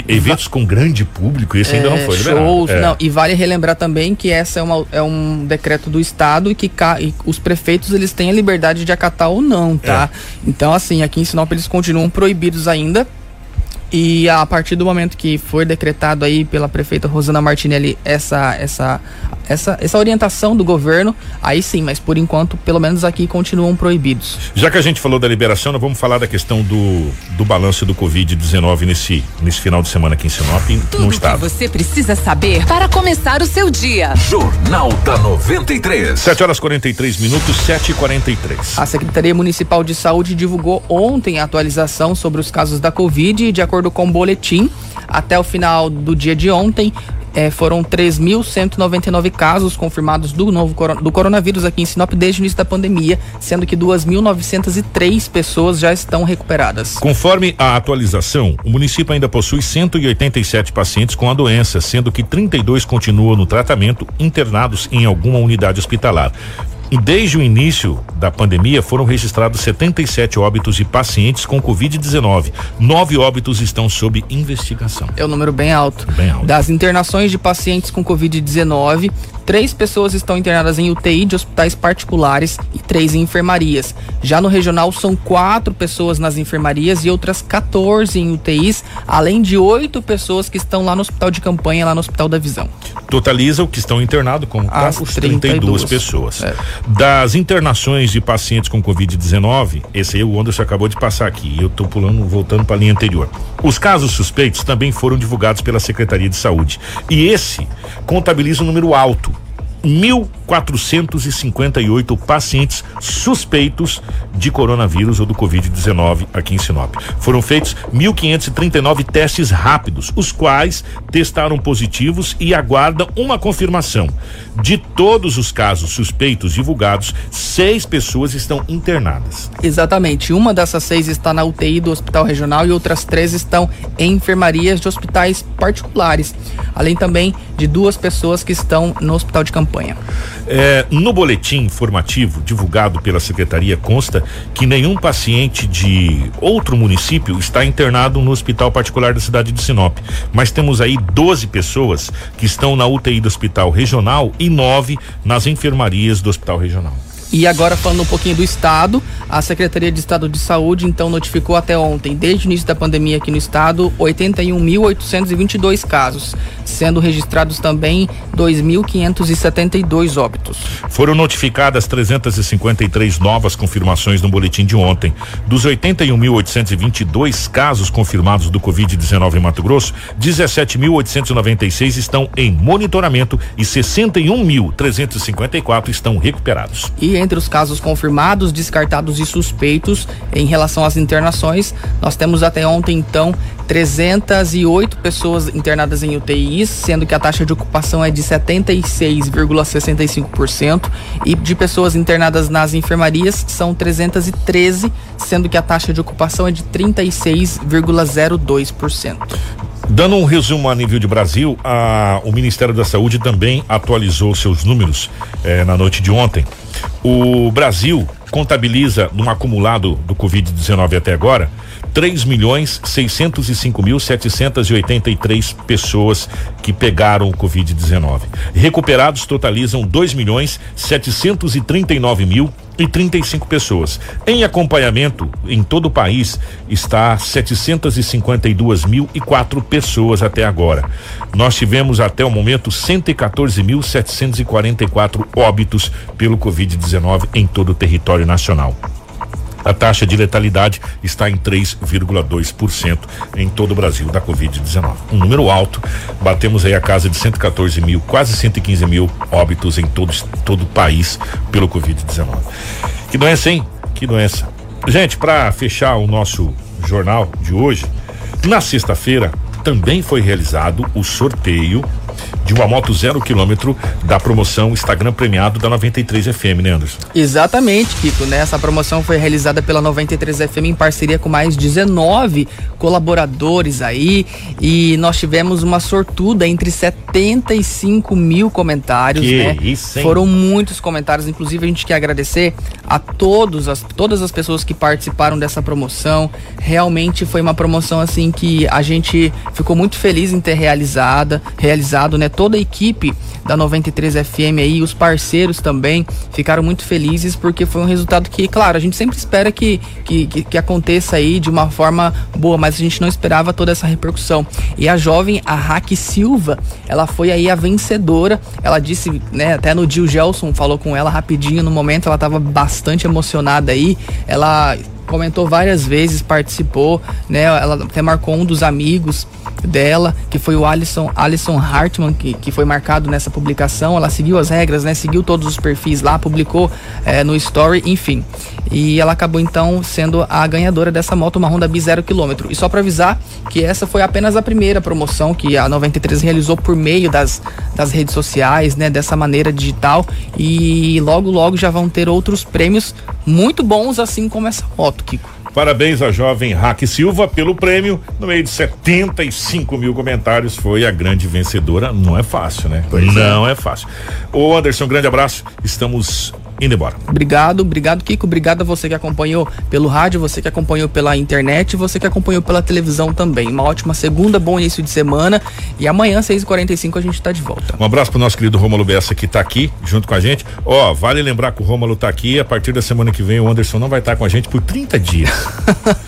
eventos com grande público, esse ainda não É, foi liberado. shows, É. não, e vale relembrar também que essa é, uma, é um decreto do estado e que ca- e os prefeitos eles têm a liberdade de acatar ou não, tá? É. Então assim, aqui em Sinop eles continuam proibidos ainda. E a partir do momento que foi decretado aí pela prefeita Rosana Martinelli essa, essa, essa, essa orientação do governo, aí sim, mas por enquanto, pelo menos aqui, continuam proibidos. Já que a gente falou da liberação, nós vamos falar da questão do, do balanço do Covid-19 nesse, nesse final de semana aqui em Sinop, Tudo no estado. que você precisa saber para começar o seu dia. Jornal da 93. 7 horas 43 minutos, 7 e 43 A Secretaria Municipal de Saúde divulgou ontem a atualização sobre os casos da Covid e, de acordo com o boletim, até o final do dia de ontem, eh, foram 3.199 casos confirmados do novo do coronavírus aqui em Sinop desde o início da pandemia, sendo que 2.903 pessoas já estão recuperadas. Conforme a atualização, o município ainda possui 187 pacientes com a doença, sendo que 32 continuam no tratamento internados em alguma unidade hospitalar. Desde o início da pandemia, foram registrados 77 óbitos de pacientes com Covid-19. Nove óbitos estão sob investigação. É um número bem alto. Bem alto. Das internações de pacientes com Covid-19, três pessoas estão internadas em UTI de hospitais particulares e três em enfermarias. Já no regional, são quatro pessoas nas enfermarias e outras 14 em UTIs, além de oito pessoas que estão lá no hospital de campanha, lá no Hospital da Visão. Totaliza o que estão internados como tá? As os 32, 32 pessoas. É. Das internações de pacientes com Covid-19, esse aí o Anderson acabou de passar aqui, eu estou pulando, voltando para a linha anterior. Os casos suspeitos também foram divulgados pela Secretaria de Saúde. E esse contabiliza um número alto. 1.458 pacientes suspeitos de coronavírus ou do Covid-19 aqui em Sinop. Foram feitos 1.539 testes rápidos, os quais testaram positivos e aguardam uma confirmação. De todos os casos suspeitos divulgados, seis pessoas estão internadas. Exatamente. Uma dessas seis está na UTI do Hospital Regional e outras três estão em enfermarias de hospitais particulares. Além também de duas pessoas que estão no hospital de campanha. É, no boletim informativo divulgado pela secretaria consta que nenhum paciente de outro município está internado no hospital particular da cidade de Sinop. Mas temos aí 12 pessoas que estão na UTI do hospital regional e nove nas enfermarias do hospital regional. E agora falando um pouquinho do estado, a Secretaria de Estado de Saúde então notificou até ontem, desde o início da pandemia aqui no estado, 81.822 casos, sendo registrados também 2.572 óbitos. Foram notificadas 353 novas confirmações no boletim de ontem. Dos 81.822 casos confirmados do Covid-19 em Mato Grosso, 17.896 estão em monitoramento e 61.354 estão recuperados. E entre os casos confirmados, descartados e suspeitos em relação às internações, nós temos até ontem então 308 pessoas internadas em UTIs, sendo que a taxa de ocupação é de 76,65% e de pessoas internadas nas enfermarias são 313, sendo que a taxa de ocupação é de 36,02%. Dando um resumo a nível de Brasil, a- o Ministério da Saúde também atualizou seus números eh, na noite de ontem. O Brasil contabiliza, num acumulado do Covid-19 até agora, 3 milhões 605 mil 783 pessoas que pegaram o Covid-19. Recuperados totalizam 2 milhões 739 mil e 35 pessoas. Em acompanhamento em todo o país está 752 mil e quatro pessoas até agora. Nós tivemos até o momento 114.744 óbitos pelo Covid-19 em todo o território nacional. A taxa de letalidade está em 3,2% em todo o Brasil da Covid-19. Um número alto. Batemos aí a casa de 114 mil, quase 115 mil óbitos em todo, todo o país pelo Covid-19. Que doença, hein? Que doença. Gente, para fechar o nosso jornal de hoje, na sexta-feira também foi realizado o sorteio de uma moto zero quilômetro da promoção Instagram premiado da 93 FM, né, Anderson? Exatamente, Kiko, né? Essa promoção foi realizada pela 93 FM em parceria com mais 19 colaboradores aí e nós tivemos uma sortuda entre 75 mil comentários, Que né? isso, hein? Foram muitos comentários, inclusive a gente quer agradecer a todos as, todas as pessoas que participaram dessa promoção. Realmente foi uma promoção assim que a gente ficou muito feliz em ter realizada, realizado, né? toda a equipe da 93 FM aí, os parceiros também ficaram muito felizes porque foi um resultado que, claro, a gente sempre espera que, que, que, que aconteça aí de uma forma boa, mas a gente não esperava toda essa repercussão. E a jovem, a Raque Silva, ela foi aí a vencedora. Ela disse, né, até no o Gelson falou com ela rapidinho no momento, ela estava bastante emocionada aí. Ela comentou várias vezes, participou, né? Ela até marcou um dos amigos dela, que foi o Alisson, Alisson Hartman, que, que foi marcado nessa publicação. Ela seguiu as regras, né? Seguiu todos os perfis lá, publicou é, no Story, enfim. E ela acabou então sendo a ganhadora dessa moto, uma Honda B 0 km. E só para avisar que essa foi apenas a primeira promoção que a 93 realizou por meio das, das redes sociais, né? Dessa maneira digital. E logo, logo já vão ter outros prêmios muito bons, assim como essa moto, Kiko. Parabéns à jovem Raque Silva pelo prêmio. No meio de 75 mil comentários, foi a grande vencedora. Não é fácil, né? Pois Não é. é fácil. Ô Anderson, grande abraço. Estamos indo embora. Obrigado, obrigado, Kiko. Obrigado a você que acompanhou pelo rádio, você que acompanhou pela internet, você que acompanhou pela televisão também. Uma ótima segunda, bom início de semana. E amanhã, 6h45, a gente está de volta. Um abraço pro nosso querido Rômulo Bessa que está aqui junto com a gente. Ó, vale lembrar que o Rômulo está aqui. A partir da semana que vem, o Anderson não vai estar tá com a gente por 30 dias.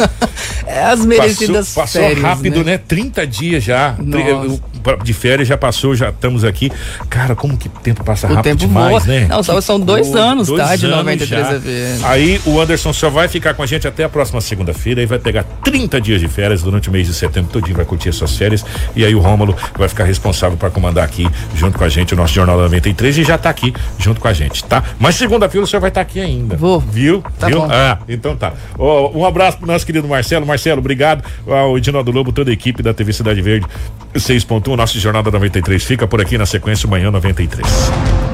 é as merecidas passou, passou férias, rápido, né? né? 30 dias já. Nossa. De férias já passou, já estamos aqui. Cara, como que o tempo passa o rápido tempo demais, voa. né? Não, só são dois anos, dois tá? De anos 93 já. FM. Aí o Anderson só vai ficar com a gente até a próxima segunda-feira e vai pegar 30 dias de férias durante o mês de setembro todinho, vai curtir as suas férias. E aí o Rômulo vai ficar responsável para comandar aqui junto com a gente o nosso Jornal da 93 e já tá aqui junto com a gente, tá? Mas segunda-feira o senhor vai estar tá aqui ainda. Vou. Viu? Tá Viu? bom. Ah, então tá. Ó, um abraço pro nosso querido Marcelo. Marcelo, obrigado. Ao Edinaldo Lobo, toda a equipe da TV Cidade Verde 6.1, nosso Jornal da 93 fica por aqui na sequência Manhã 93.